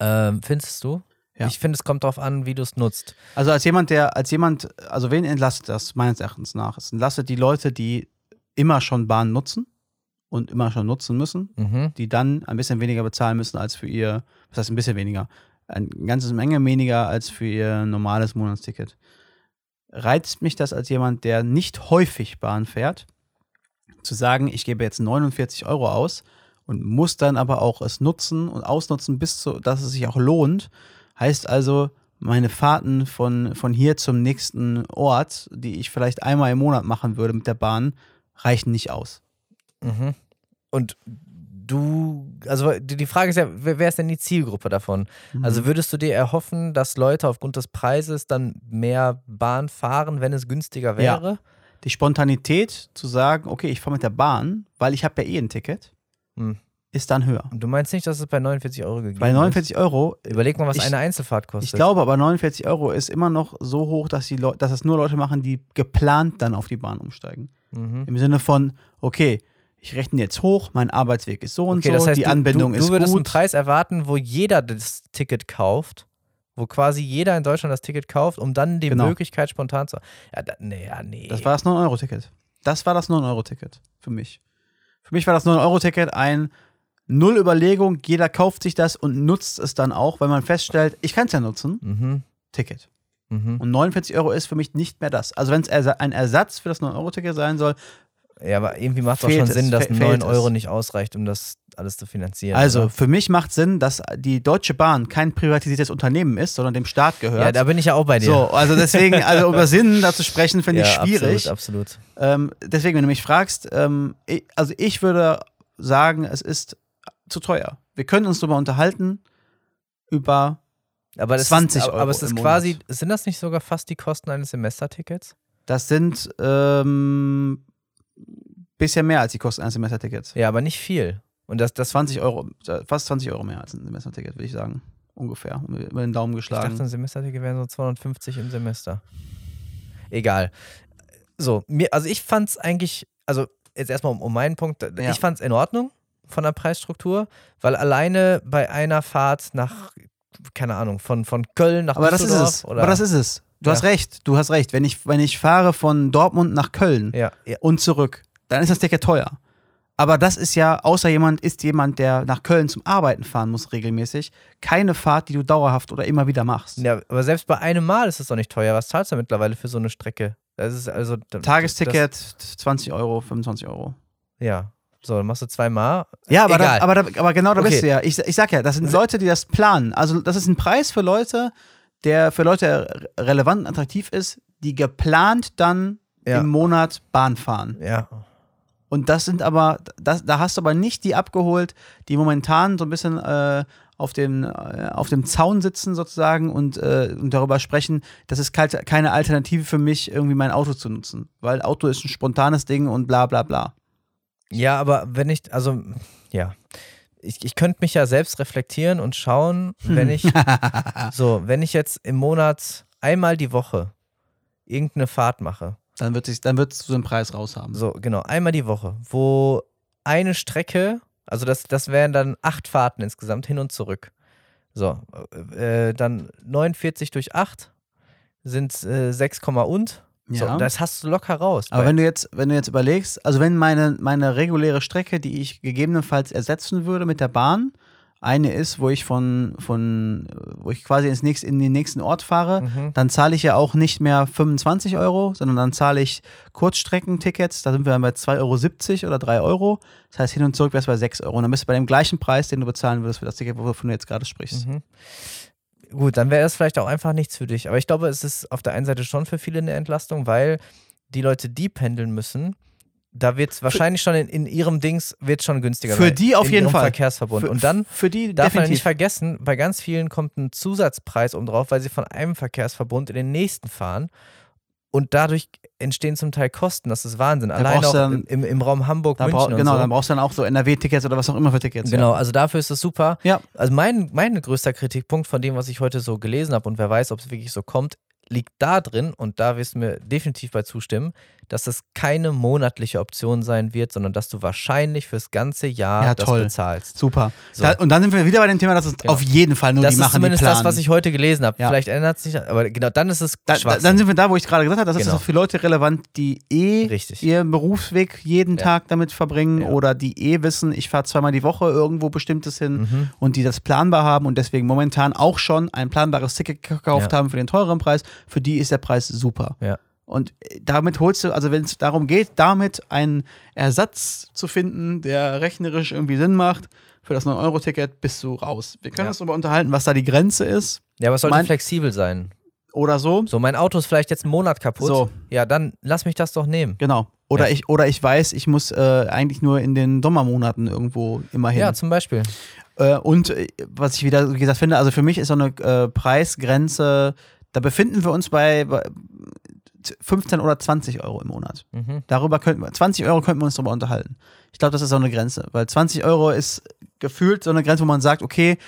Ähm, findest du? Ja. Ich finde, es kommt darauf an, wie du es nutzt. Also als jemand, der, als jemand, also wen entlastet das meines Erachtens nach? Es entlastet die Leute, die immer schon Bahn nutzen und immer schon nutzen müssen, Mhm. die dann ein bisschen weniger bezahlen müssen als für ihr, was heißt ein bisschen weniger? Ein ganzes Menge weniger als für ihr normales Monatsticket. Reizt mich das als jemand, der nicht häufig Bahn fährt, zu sagen, ich gebe jetzt 49 Euro aus und muss dann aber auch es nutzen und ausnutzen, bis zu, dass es sich auch lohnt. Heißt also, meine Fahrten von, von hier zum nächsten Ort, die ich vielleicht einmal im Monat machen würde mit der Bahn, reichen nicht aus. Mhm. Und du, also die Frage ist ja, wer ist denn die Zielgruppe davon? Mhm. Also würdest du dir erhoffen, dass Leute aufgrund des Preises dann mehr Bahn fahren, wenn es günstiger Ja. wäre? die Spontanität zu sagen, okay, ich fahre mit der Bahn, weil ich habe ja eh ein Ticket, Hm. ist dann höher. Und du meinst nicht, dass es bei 49 Euro gegeben Bei 49 Euro? Überleg mal, was Ich- eine Einzelfahrt kostet. ich glaube aber 49 Euro ist immer noch so hoch, dass, die dass es nur Leute machen, die geplant dann auf die Bahn umsteigen. Mhm. Im Sinne von, okay, ich rechne jetzt hoch, mein Arbeitsweg ist so und Okay, so, das heißt, die du, Anbindung du, ist du würdest einen gut. Preis erwarten, wo jeder das Ticket kauft, wo quasi jeder in Deutschland das Ticket kauft, um dann die Genau. Möglichkeit spontan zu. Ja, da, nee, ja, nee. Das war das 9-Euro-Ticket. Das war das 9-Euro-Ticket für mich. Für mich war das 9-Euro-Ticket ein Null Überlegung, jeder kauft sich das und nutzt es dann auch, weil man feststellt, ich kann es ja nutzen, Mhm. Ticket. Mhm. Und 49 Euro ist für mich nicht mehr das. Also wenn es ein Ersatz für das 9-Euro-Ticket sein soll, Ja, aber irgendwie macht es auch schon Sinn, dass fe- 9 fehlt es. Euro nicht ausreicht, um das alles zu finanzieren. also oder? für mich macht Sinn, dass die Deutsche Bahn kein privatisiertes Unternehmen ist, sondern dem Staat gehört. Ja, da bin ich ja auch bei dir. so, also deswegen, also über Sinn da zu sprechen, finde ich Ja, schwierig. Absolut, absolut. Ähm, deswegen, wenn du mich fragst, ähm, ich, also ich würde sagen, es ist zu teuer. Wir können uns darüber unterhalten, über Aber das 20 ist, aber, aber Euro es ist quasi, sind das nicht sogar fast die Kosten eines Semestertickets? das sind ähm, bisschen mehr als die Kosten eines Semestertickets. Ja, aber nicht viel. Und das, das 20 Euro, äh, fast 20 Euro mehr als ein Semesterticket, würde ich sagen. Ungefähr. Über den Daumen Ich dachte, geschlagen. ein Semesterticket wären so 250 im Semester. Egal. So, mir, also ich fand es eigentlich, also jetzt erstmal um, um meinen Punkt, Ja. ich fand es in Ordnung von der Preisstruktur, weil alleine bei einer Fahrt nach, keine Ahnung, von, von Köln nach Aber das ist Düsseldorf es. oder Aber das ist es. Du Ja. hast recht. Du hast recht. Wenn ich, wenn ich fahre von Dortmund nach Köln ja, und zurück, dann ist das Ticket teuer. Aber das ist ja, außer jemand ist jemand, der nach Köln zum Arbeiten fahren muss regelmäßig, keine Fahrt, die du dauerhaft oder immer wieder machst. ja, aber selbst bei einem Mal ist es doch nicht teuer. Was zahlst du mittlerweile für so eine Strecke? Das ist also das- Tagesticket 20 Euro, 25 Euro. Das, ja. So, dann machst du zweimal. Ja, aber, da, aber, da, aber genau da Okay. bist du ja. Ich, ich sag ja, das sind Leute, die das planen. Also, das ist ein Preis für Leute, der für Leute re- relevant und attraktiv ist, die geplant dann Ja. im Monat Bahn fahren. Ja. Und das sind aber, das, da hast du aber nicht die abgeholt, die momentan so ein bisschen äh, auf, dem, äh, auf dem Zaun sitzen sozusagen und, äh, und darüber sprechen, das ist keine Alternative für mich, irgendwie mein Auto zu nutzen. Weil Auto ist ein spontanes Ding und bla bla bla. Ja, aber wenn ich, also, ja. Ich, ich könnte mich ja selbst reflektieren und schauen, wenn ich, so, wenn ich jetzt im Monat einmal die Woche irgendeine Fahrt mache, Dann wird sich, dann wird's so einen Preis raushaben. so, genau, einmal die Woche, wo eine Strecke, also das, das wären dann acht Fahrten insgesamt hin und zurück. So, äh, dann 49 durch 8 sind äh, 6, und. Ja. So, das hast du locker raus. Aber wenn du jetzt, wenn du jetzt überlegst, also wenn meine, meine reguläre Strecke, die ich gegebenenfalls ersetzen würde mit der Bahn, eine ist, wo ich von, von wo ich quasi ins nächste, in den nächsten Ort fahre, Mhm. dann zahle ich ja auch nicht mehr 25 Euro, sondern dann zahle ich Kurzstreckentickets, da sind wir dann bei 2,70 Euro oder 3 Euro. Das heißt, hin und zurück wäre es bei 6 Euro. Und dann bist du bei dem gleichen Preis, den du bezahlen würdest für das Ticket, wovon du jetzt gerade sprichst. Mhm. Gut, dann wäre das vielleicht auch einfach nichts für dich. Aber ich glaube, es ist auf der einen Seite schon für viele eine Entlastung, weil die Leute, die pendeln müssen, da wird es wahrscheinlich schon in, in ihrem Dings wird schon günstiger Für die auf jeden Fall. Verkehrsverbund. Für, Und dann für die darf man nicht definitiv. vergessen, bei ganz vielen kommt ein Zusatzpreis oben drauf, weil sie von einem Verkehrsverbund in den nächsten fahren. Und dadurch entstehen zum Teil Kosten. Das ist Wahnsinn. Allein brauchst auch dann- im, im, Raum Hamburg, Da München brauch, genau, so. dann brauchst du dann auch so NRW-Tickets oder was auch immer für Tickets. Genau, also dafür ist es super. Ja. Also mein, mein größter Kritikpunkt von dem, was ich heute so gelesen habe und wer weiß, ob es wirklich so kommt, liegt da drin, und da wirst du mir definitiv bei zustimmen, dass es keine monatliche Option sein wird, sondern dass du wahrscheinlich fürs ganze Jahr Ja, das toll. bezahlst. Super. So. Da, und dann sind wir wieder bei dem Thema, dass es Genau. auf jeden Fall nur das die ist machen, die zumindest planen. das, was ich heute gelesen habe. Ja. Vielleicht ändert es sich, aber genau dann ist es da, dann sind wir da, wo ich gerade gesagt habe, das ist Genau. auch für Leute relevant, die eh Richtig. ihren Berufsweg jeden Ja. Tag damit verbringen oder die eh wissen, ich fahre zweimal die Woche irgendwo bestimmtes hin Mhm. und die das planbar haben und deswegen momentan auch schon ein planbares Ticket gekauft haben für den teureren Preis, für die ist der Preis super. Ja. Und äh, damit holst du, also wenn es darum geht, damit einen Ersatz zu finden, der rechnerisch irgendwie Sinn macht, für das 9-Euro-Ticket bist du raus. Wir können Ja. uns darüber unterhalten, was da die Grenze ist. Ja, aber es sollte Mein- flexibel sein. oder so. So, mein Auto ist vielleicht jetzt einen Monat kaputt. So. Ja, dann lass mich das doch nehmen. Genau. Oder, Ja. ich, oder ich weiß, ich muss äh, eigentlich nur in den Sommermonaten irgendwo immer hin. Ja, zum Beispiel. Äh, und äh, was ich wieder, wie gesagt, finde, also für mich ist so eine äh, Preisgrenze, da befinden wir uns bei, bei 15 oder 20 Euro im Monat. Mhm. Darüber könnten wir, 20 Euro könnten wir uns darüber unterhalten. Ich glaube, das ist so eine Grenze, weil 20 Euro ist gefühlt so eine Grenze, wo man sagt, okay,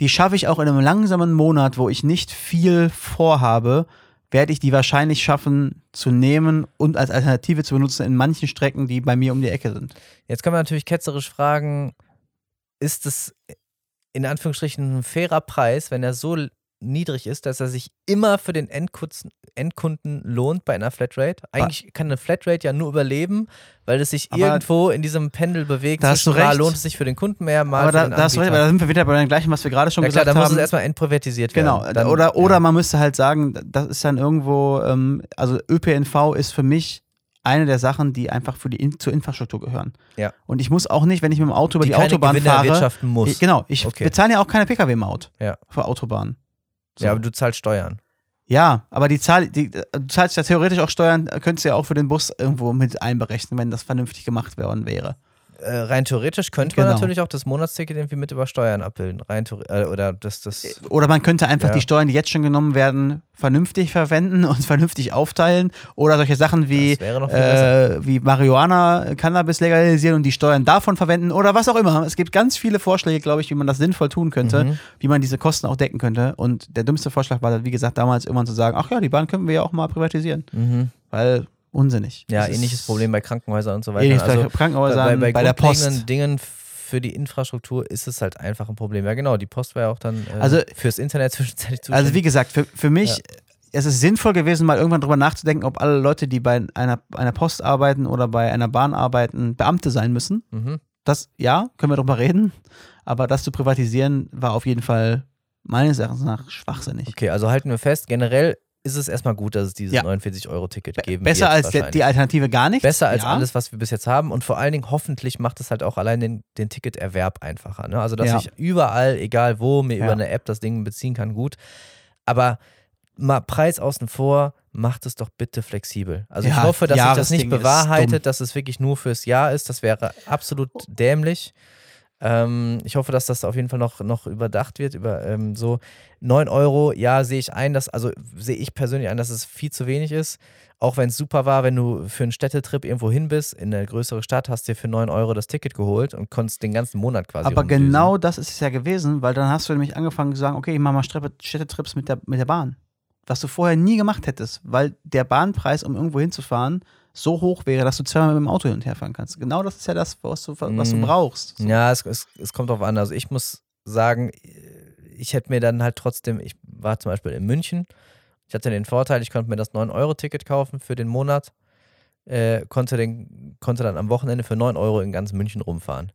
die schaffe ich auch in einem langsamen Monat, wo ich nicht viel vorhabe, werde ich die wahrscheinlich schaffen zu nehmen und als Alternative zu benutzen in manchen Strecken, die bei mir um die Ecke sind. Jetzt kann man natürlich ketzerisch fragen, ist es in Anführungsstrichen ein fairer Preis, wenn er so niedrig ist, dass er sich immer für den Endkunden, Endkunden lohnt bei einer Flatrate? Eigentlich kann eine Flatrate ja nur überleben, weil es sich Aber- irgendwo in diesem Pendel bewegt. Da hast du recht. lohnt es sich für den Kunden mehr, mal Aber da, da hast du recht, weil da sind wir wieder bei dem gleichen, was wir gerade schon ja klar, gesagt da muss haben. es erstmal entprivatisiert Genau, werden. Dann- oder, oder ja. man müsste halt sagen, das ist dann irgendwo, ähm, also ÖPNV ist für mich eine der Sachen, die einfach für die In zur Infrastruktur gehören. Ja. Und ich muss auch nicht, wenn ich mit dem Auto über die, keine Autobahn Gewinne fahre. muss. Ich, genau, ich Okay. bezahle ja auch keine Pkw-Maut Ja. für Autobahnen. So. Ja, aber du zahlst Steuern. Ja, aber die Zahl, die, du zahlst ja theoretisch auch Steuern, könntest du ja auch für den Bus irgendwo mit einberechnen, wenn das vernünftig gemacht worden wäre. Äh, rein theoretisch könnte man Genau. natürlich auch das Monatsticket irgendwie mit über Steuern abbilden. Rein äh, oder das, das Oder man könnte einfach Ja. die Steuern, die jetzt schon genommen werden, vernünftig verwenden und vernünftig aufteilen. Oder solche Sachen wie, äh, wie Marihuana, Cannabis legalisieren und die Steuern davon verwenden oder was auch immer. Es gibt ganz viele Vorschläge, glaube ich, wie man das sinnvoll tun könnte, Mhm. wie man diese Kosten auch decken könnte. Und der dümmste Vorschlag war, wie gesagt, damals irgendwann zu sagen, ach ja, die Bahn können wir ja auch mal privatisieren. Mhm. Weil unsinnig. Ja, Das ähnliches Problem bei Krankenhäusern und so weiter. Ähnliches Also bei Krankenhäusern, bei, bei, der grundlegenden Post. Dingen für die Infrastruktur ist es halt einfach ein Problem. Ja, genau, die Post war ja auch dann äh, Also- fürs Internet zwischenzeitlich zuständig. Also wie gesagt, für, für mich, es ist sinnvoll gewesen, mal irgendwann drüber nachzudenken, ob alle Leute, die bei einer, einer Post arbeiten oder bei einer Bahn arbeiten, Beamte sein müssen. mhm. Das, ja, können wir drüber reden. Aber das zu privatisieren, war auf jeden Fall meines Erachtens nach schwachsinnig. Okay, also halten wir fest, generell ist es erstmal gut, dass es dieses Ja. 49-Euro-Ticket geben Besser als die Alternative gar nichts. Besser als ja. alles, was wir bis jetzt haben. Und vor allen Dingen, hoffentlich macht es halt auch allein den, den Ticketerwerb einfacher. Ne? Also, dass Ja. ich überall, egal wo, mir über eine App das Ding beziehen kann, gut. Aber mal Preis außen vor, macht es doch bitte flexibel. Also ich Ja, hoffe, dass sich das nicht bewahrheitet, dass es wirklich nur fürs Jahr ist. Das wäre absolut dämlich. Ähm, ich hoffe, dass das auf jeden Fall noch, noch überdacht wird. Über ähm, so 9 Euro, ja, sehe ich ein, dass, also sehe ich persönlich ein, dass es viel zu wenig ist. Auch wenn es super war, wenn du für einen Städtetrip irgendwo hin bist, in eine größere Stadt, hast dir für 9 Euro das Ticket geholt und konntest den ganzen Monat quasi Aber rumdüsen. genau das ist es ja gewesen, weil dann hast du nämlich angefangen zu sagen, okay, ich mache mal Städte- Städtetrips mit der, mit der Bahn. Was du vorher nie gemacht hättest, weil der Bahnpreis, um irgendwo hinzufahren, so hoch wäre, dass du zweimal mit dem Auto hin und her fahren kannst. Genau das ist ja das, was du, was du Mm. brauchst. So. Ja, es, es, es kommt drauf an. Also ich muss sagen, ich hätte mir dann halt trotzdem, ich war zum Beispiel in München, ich hatte den Vorteil, ich konnte mir das 9-Euro-Ticket kaufen für den Monat, äh, konnte, den, konnte dann am Wochenende für 9 Euro in ganz München rumfahren.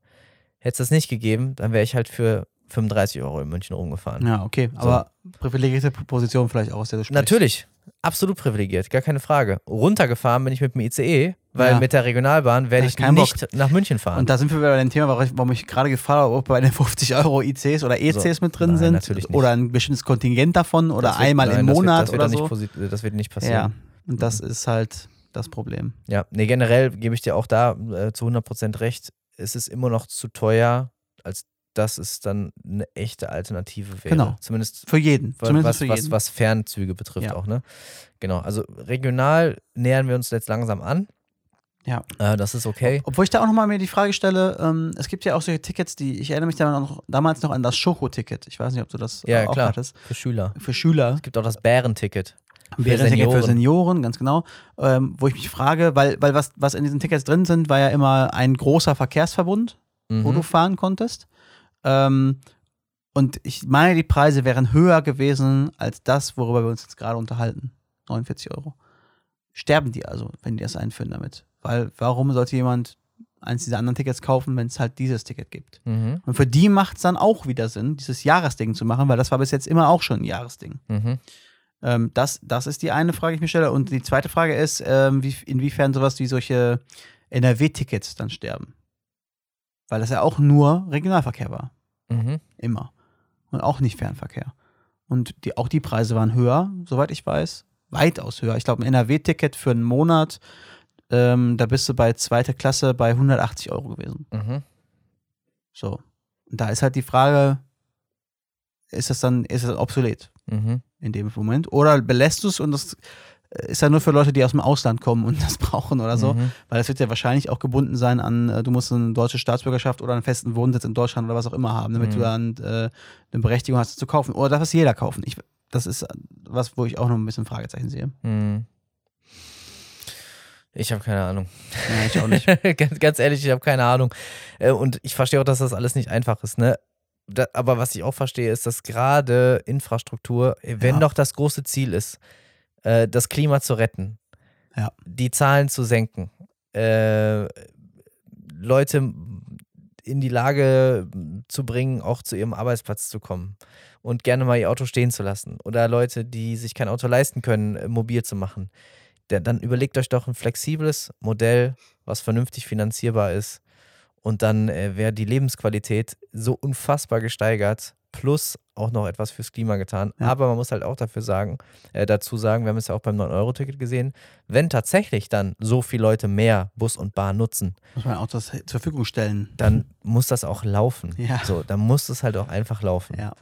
Hätte es das nicht gegeben, dann wäre ich halt für 35 Euro in München rumgefahren. Ja, okay. Aber privilegierte Position vielleicht auch, aus der du sprichst. Natürlich, absolut privilegiert, gar keine Frage. Runtergefahren bin ich mit dem ICE, weil Ja. mit der Regionalbahn werde ich kein nicht nach München fahren. Und da sind wir wieder bei dem Thema, warum ich, gerade gefragt habe, ob bei den 50 Euro ICs oder ECs So. mit drin Nein, sind. Oder ein bestimmtes Kontingent davon oder wird- einmal nein, im das wird- Monat das wird oder so. Das wird nicht passieren. Ja, und das ist halt das Problem. Ja, nee, generell gebe ich dir auch da äh, zu 100% recht. Es ist immer noch zu teuer, als dass es dann eine echte Alternative wäre. Genau. Zumindest Für jeden. Zumindest was, für was, jeden. was Fernzüge betrifft Ja. auch, ne? Genau, also regional nähern wir uns jetzt langsam an. Ja. Äh, das ist okay. Obwohl ich da auch nochmal mir die Frage stelle, ähm, es gibt ja auch solche Tickets, die, ich erinnere mich da noch, damals noch an das Schoko-Ticket. Ich weiß nicht, ob du das äh, Ja, auch klar. hattest. Für Schüler. Für Schüler. Es gibt auch das Bärenticket. Bären-Ticket Senioren. für Senioren, ganz genau. Ähm, wo ich mich frage, weil, weil was, was in diesen Tickets drin sind, war ja immer ein großer Verkehrsverbund, wo Mhm. du fahren konntest. Ähm, und ich meine, die Preise wären höher gewesen als das, worüber wir uns jetzt gerade unterhalten. 49 Euro. Sterben die also, wenn die das einführen damit? Weil warum sollte jemand eins dieser anderen Tickets kaufen, wenn es halt dieses Ticket gibt? Mhm. Und für die macht es dann auch wieder Sinn, dieses Jahresding zu machen, weil das war bis jetzt immer auch schon ein Jahresding. Mhm. Ähm, das, das ist die eine Frage, die ich mir stelle. Und die zweite Frage ist, ähm, wie, inwiefern sowas wie solche NRW-Tickets dann sterben. Weil das ja auch nur Regionalverkehr war. Mhm. Immer. Und auch nicht Fernverkehr. Und die, auch die Preise waren höher, soweit ich weiß. Weitaus höher. Ich glaube, ein NRW-Ticket für einen Monat, ähm, da bist du bei zweiter Klasse bei 180 Euro gewesen. Mhm. So. Und da ist halt die Frage, ist das dann, ist das obsolet Mhm. in dem Moment? Oder belässt du es und das ist dann nur für Leute, die aus dem Ausland kommen und das brauchen oder so? Mhm. Weil das wird ja wahrscheinlich auch gebunden sein an, äh, du musst eine deutsche Staatsbürgerschaft oder einen festen Wohnsitz in Deutschland oder was auch immer haben, damit Mhm. du dann äh, eine Berechtigung hast, zu kaufen. Oder darf es jeder kaufen? Ich, das ist was, wo ich auch noch ein bisschen Fragezeichen sehe. Mhm. Ich habe keine Ahnung. Ja, ich auch nicht. ganz, ganz ehrlich, ich habe keine Ahnung. Äh, Und ich verstehe auch, dass das alles nicht einfach ist, ne? Da, aber was ich auch verstehe, ist, dass gerade Infrastruktur, äh, wenn Ja. doch das große Ziel ist, äh, das Klima zu retten, Ja. die Zahlen zu senken, äh, Leute in die Lage zu bringen, auch zu ihrem Arbeitsplatz zu kommen und gerne mal ihr Auto stehen zu lassen oder Leute, die sich kein Auto leisten können, äh, mobil zu machen. Dann überlegt euch doch ein flexibles Modell, was vernünftig finanzierbar ist und dann äh, wäre die Lebensqualität so unfassbar gesteigert, plus auch noch etwas fürs Klima getan. Ja. Aber man muss halt auch dafür sagen, äh, dazu sagen, wir haben es ja auch beim 9-Euro-Ticket gesehen, wenn tatsächlich dann so viele Leute mehr Bus und Bahn nutzen, Muss man auch das zur Verfügung stellen. dann muss das auch laufen. Ja. So, dann muss es halt auch einfach laufen. Ja.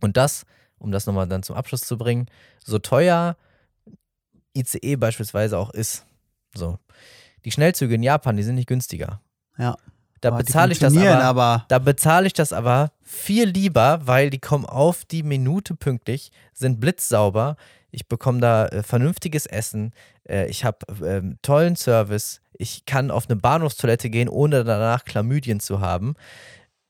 Und das, um das nochmal dann zum Abschluss zu bringen, so teuer ICE beispielsweise auch ist, so, die Schnellzüge in Japan, die sind nicht günstiger. Ja. Da die bezahle ich das aber, aber da bezahle ich das aber viel lieber, weil die kommen auf die Minute pünktlich, sind blitzsauber. Ich bekomme da äh, vernünftiges Essen. Äh, ich habe ähm, tollen Service. Ich kann auf eine Bahnhofstoilette gehen, ohne danach Chlamydien zu haben.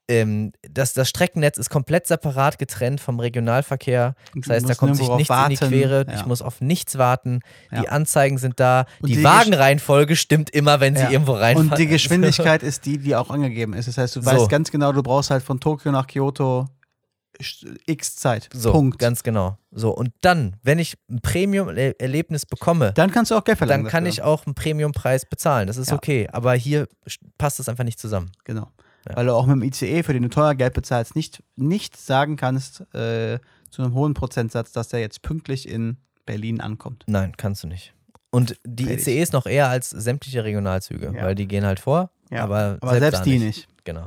Ähm, das, das Streckennetz ist komplett separat getrennt vom Regionalverkehr. Das heißt, da kommt sich nichts drauf in die warten. Quere. Ja. Ich muss auf nichts warten. Die Ja. Anzeigen sind da. Die, die Wagenreihenfolge stimmt immer, wenn sie Ja. irgendwo reinfahren. Und die Geschwindigkeit ist die, die auch angegeben ist. Das heißt, du weißt So. ganz genau, du brauchst halt von Tokio nach Kyoto x Zeit. So, Punkt. ganz genau. So, und dann, wenn ich ein Premium-Erlebnis bekomme, dann kannst du auch Geld verlangen. dann kann dafür. ich auch einen Premiumpreis bezahlen. Das ist Ja. okay. Aber hier passt es einfach nicht zusammen. Genau. Ja. Weil du auch mit dem ICE, für den du teuer Geld bezahlst, nicht, nicht sagen kannst, äh, zu einem hohen Prozentsatz, dass der jetzt pünktlich in Berlin ankommt. Nein, kannst du nicht. Und die Fertig. ICEs noch eher als sämtliche Regionalzüge, Ja. weil die gehen halt vor, Ja. aber, Aber selbst, da die nicht. Genau.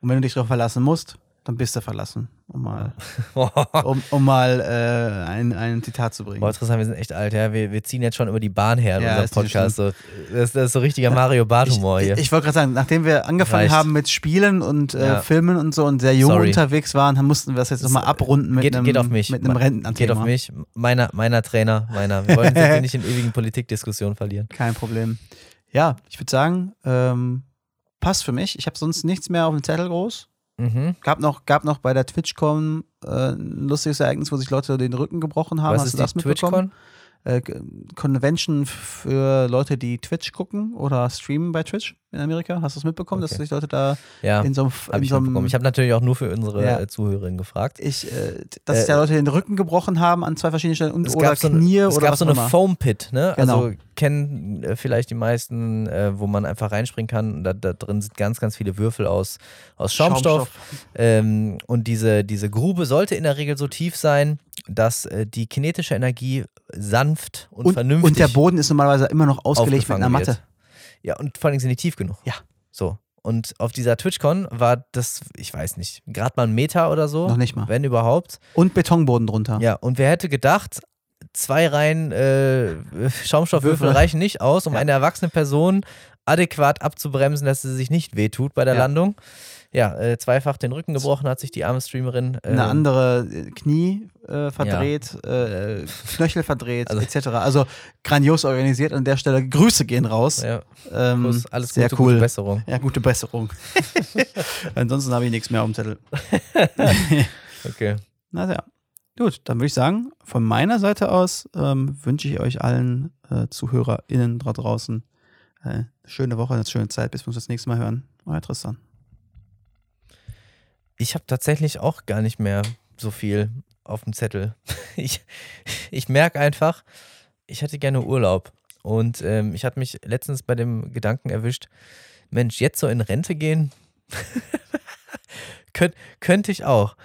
Und wenn du dich darauf verlassen musst, dann bist du verlassen. Um mal, um, um mal äh, ein, ein Zitat zu bringen. Boah, interessant, wir sind echt alt, ja. Wir, wir ziehen jetzt schon über die Bahn her in Ja, unserem Podcast. So, das, das ist so richtiger Mario Bart-Humor ich hier. ich wollte gerade sagen, nachdem wir angefangen Reicht. haben mit Spielen und äh, Ja. Filmen und so und sehr jung Sorry. unterwegs waren, dann mussten wir das jetzt nochmal abrunden mit geht, einem, geht auf mich. mit einem Rententhema. Geht auf mich. Meiner, meiner Trainer, meiner. Wir wollen uns nicht in ewigen Politikdiskussionen verlieren. Kein Problem. Ja, ich würde sagen, ähm, passt für mich. Ich habe sonst nichts mehr auf dem Zettel groß. Mhm. Gab noch, gab noch bei der TwitchCon äh, ein lustiges Ereignis, wo sich Leute den Rücken gebrochen haben. Was Hast ist du das die mitbekommen? TwitchCon? Äh, Convention für Leute, die Twitch gucken oder streamen bei Twitch in Amerika. Hast du es mitbekommen, dass Okay. sich Leute da Ja, in so einem. habe in ich so einem mitbekommen. Ich habe natürlich auch nur für unsere Ja. äh, Zuhörerinnen gefragt. ich, äh, dass sich Äh, da Leute den Rücken gebrochen haben an zwei verschiedenen Stellen und Es oder gab so, Knie eine, es oder gab was so eine immer. Foam Pit, ne? Genau. Also kennen äh, vielleicht die meisten, wo man einfach reinspringen kann. Und Da, da drin sind ganz, ganz viele Würfel aus, aus Schaumstoff. Ähm, und diese, diese Grube sollte in der Regel so tief sein, dass äh, die kinetische Energie sanft und, Und, vernünftig und der Boden ist normalerweise immer noch ausgelegt mit einer Matte. wird. Ja, und vor allem sind die tief genug. Ja. So. Und auf dieser TwitchCon war das, ich weiß nicht, gerade mal ein Meter oder so. Noch nicht mal. Wenn überhaupt. Und Betonboden drunter. Ja, und wer hätte gedacht, zwei Reihen äh, Schaumstoffwürfel Würfel. reichen nicht aus, um Ja. eine erwachsene Person adäquat abzubremsen, dass sie sich nicht wehtut bei der Ja. Landung. Ja, äh, zweifach den Rücken gebrochen hat sich die arme Streamerin. Äh, Eine andere Knie äh, verdreht, äh, Knöchel verdreht, Also- etc. Also grandios organisiert. An der Stelle Grüße gehen raus. Ja, ähm, Kuss, alles sehr gute, cool. gute Besserung. Ja, gute Besserung. Ansonsten habe ich nichts mehr auf dem Zettel. Okay. Na ja. Gut, dann würde ich sagen, von meiner Seite aus ähm, wünsche ich euch allen äh, ZuhörerInnen da draußen äh, eine schöne Woche, eine schöne Zeit, bis wir uns das nächste Mal hören. Euer Tristan. Ich habe tatsächlich auch gar nicht mehr so viel auf dem Zettel. Ich, ich merke einfach, ich hätte gerne Urlaub. Und ähm, ich hatte mich letztens bei dem Gedanken erwischt, Mensch, jetzt so in Rente gehen? Könnt, könnte ich auch.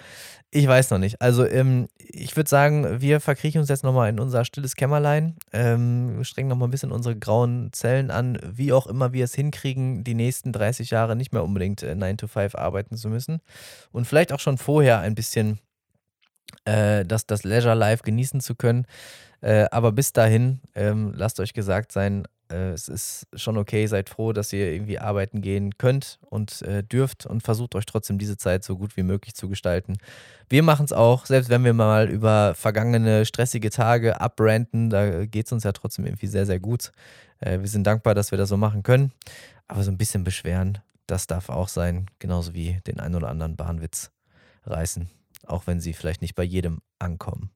Ich weiß noch nicht. Also ähm, ich würde sagen, wir verkriechen uns jetzt nochmal in unser stilles Kämmerlein, ähm, strengen nochmal ein bisschen unsere grauen Zellen an, wie auch immer wir es hinkriegen, die nächsten 30 Jahre nicht mehr unbedingt äh, 9 to 5 arbeiten zu müssen. Und vielleicht auch schon vorher ein bisschen äh, das, das Leisure Life genießen zu können. Äh, aber bis dahin, ähm, lasst euch gesagt sein, äh, es ist schon okay, seid froh, dass ihr irgendwie arbeiten gehen könnt und äh, dürft und versucht euch trotzdem diese Zeit so gut wie möglich zu gestalten. Wir machen es auch, selbst wenn wir mal über vergangene stressige Tage abbranden, da geht es uns ja trotzdem irgendwie sehr, sehr gut. Äh, wir sind dankbar, dass wir das so machen können, aber so ein bisschen beschweren, das darf auch sein, genauso wie den einen oder anderen Bahnwitz reißen, auch wenn sie vielleicht nicht bei jedem ankommen.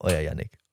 Euer Yannick.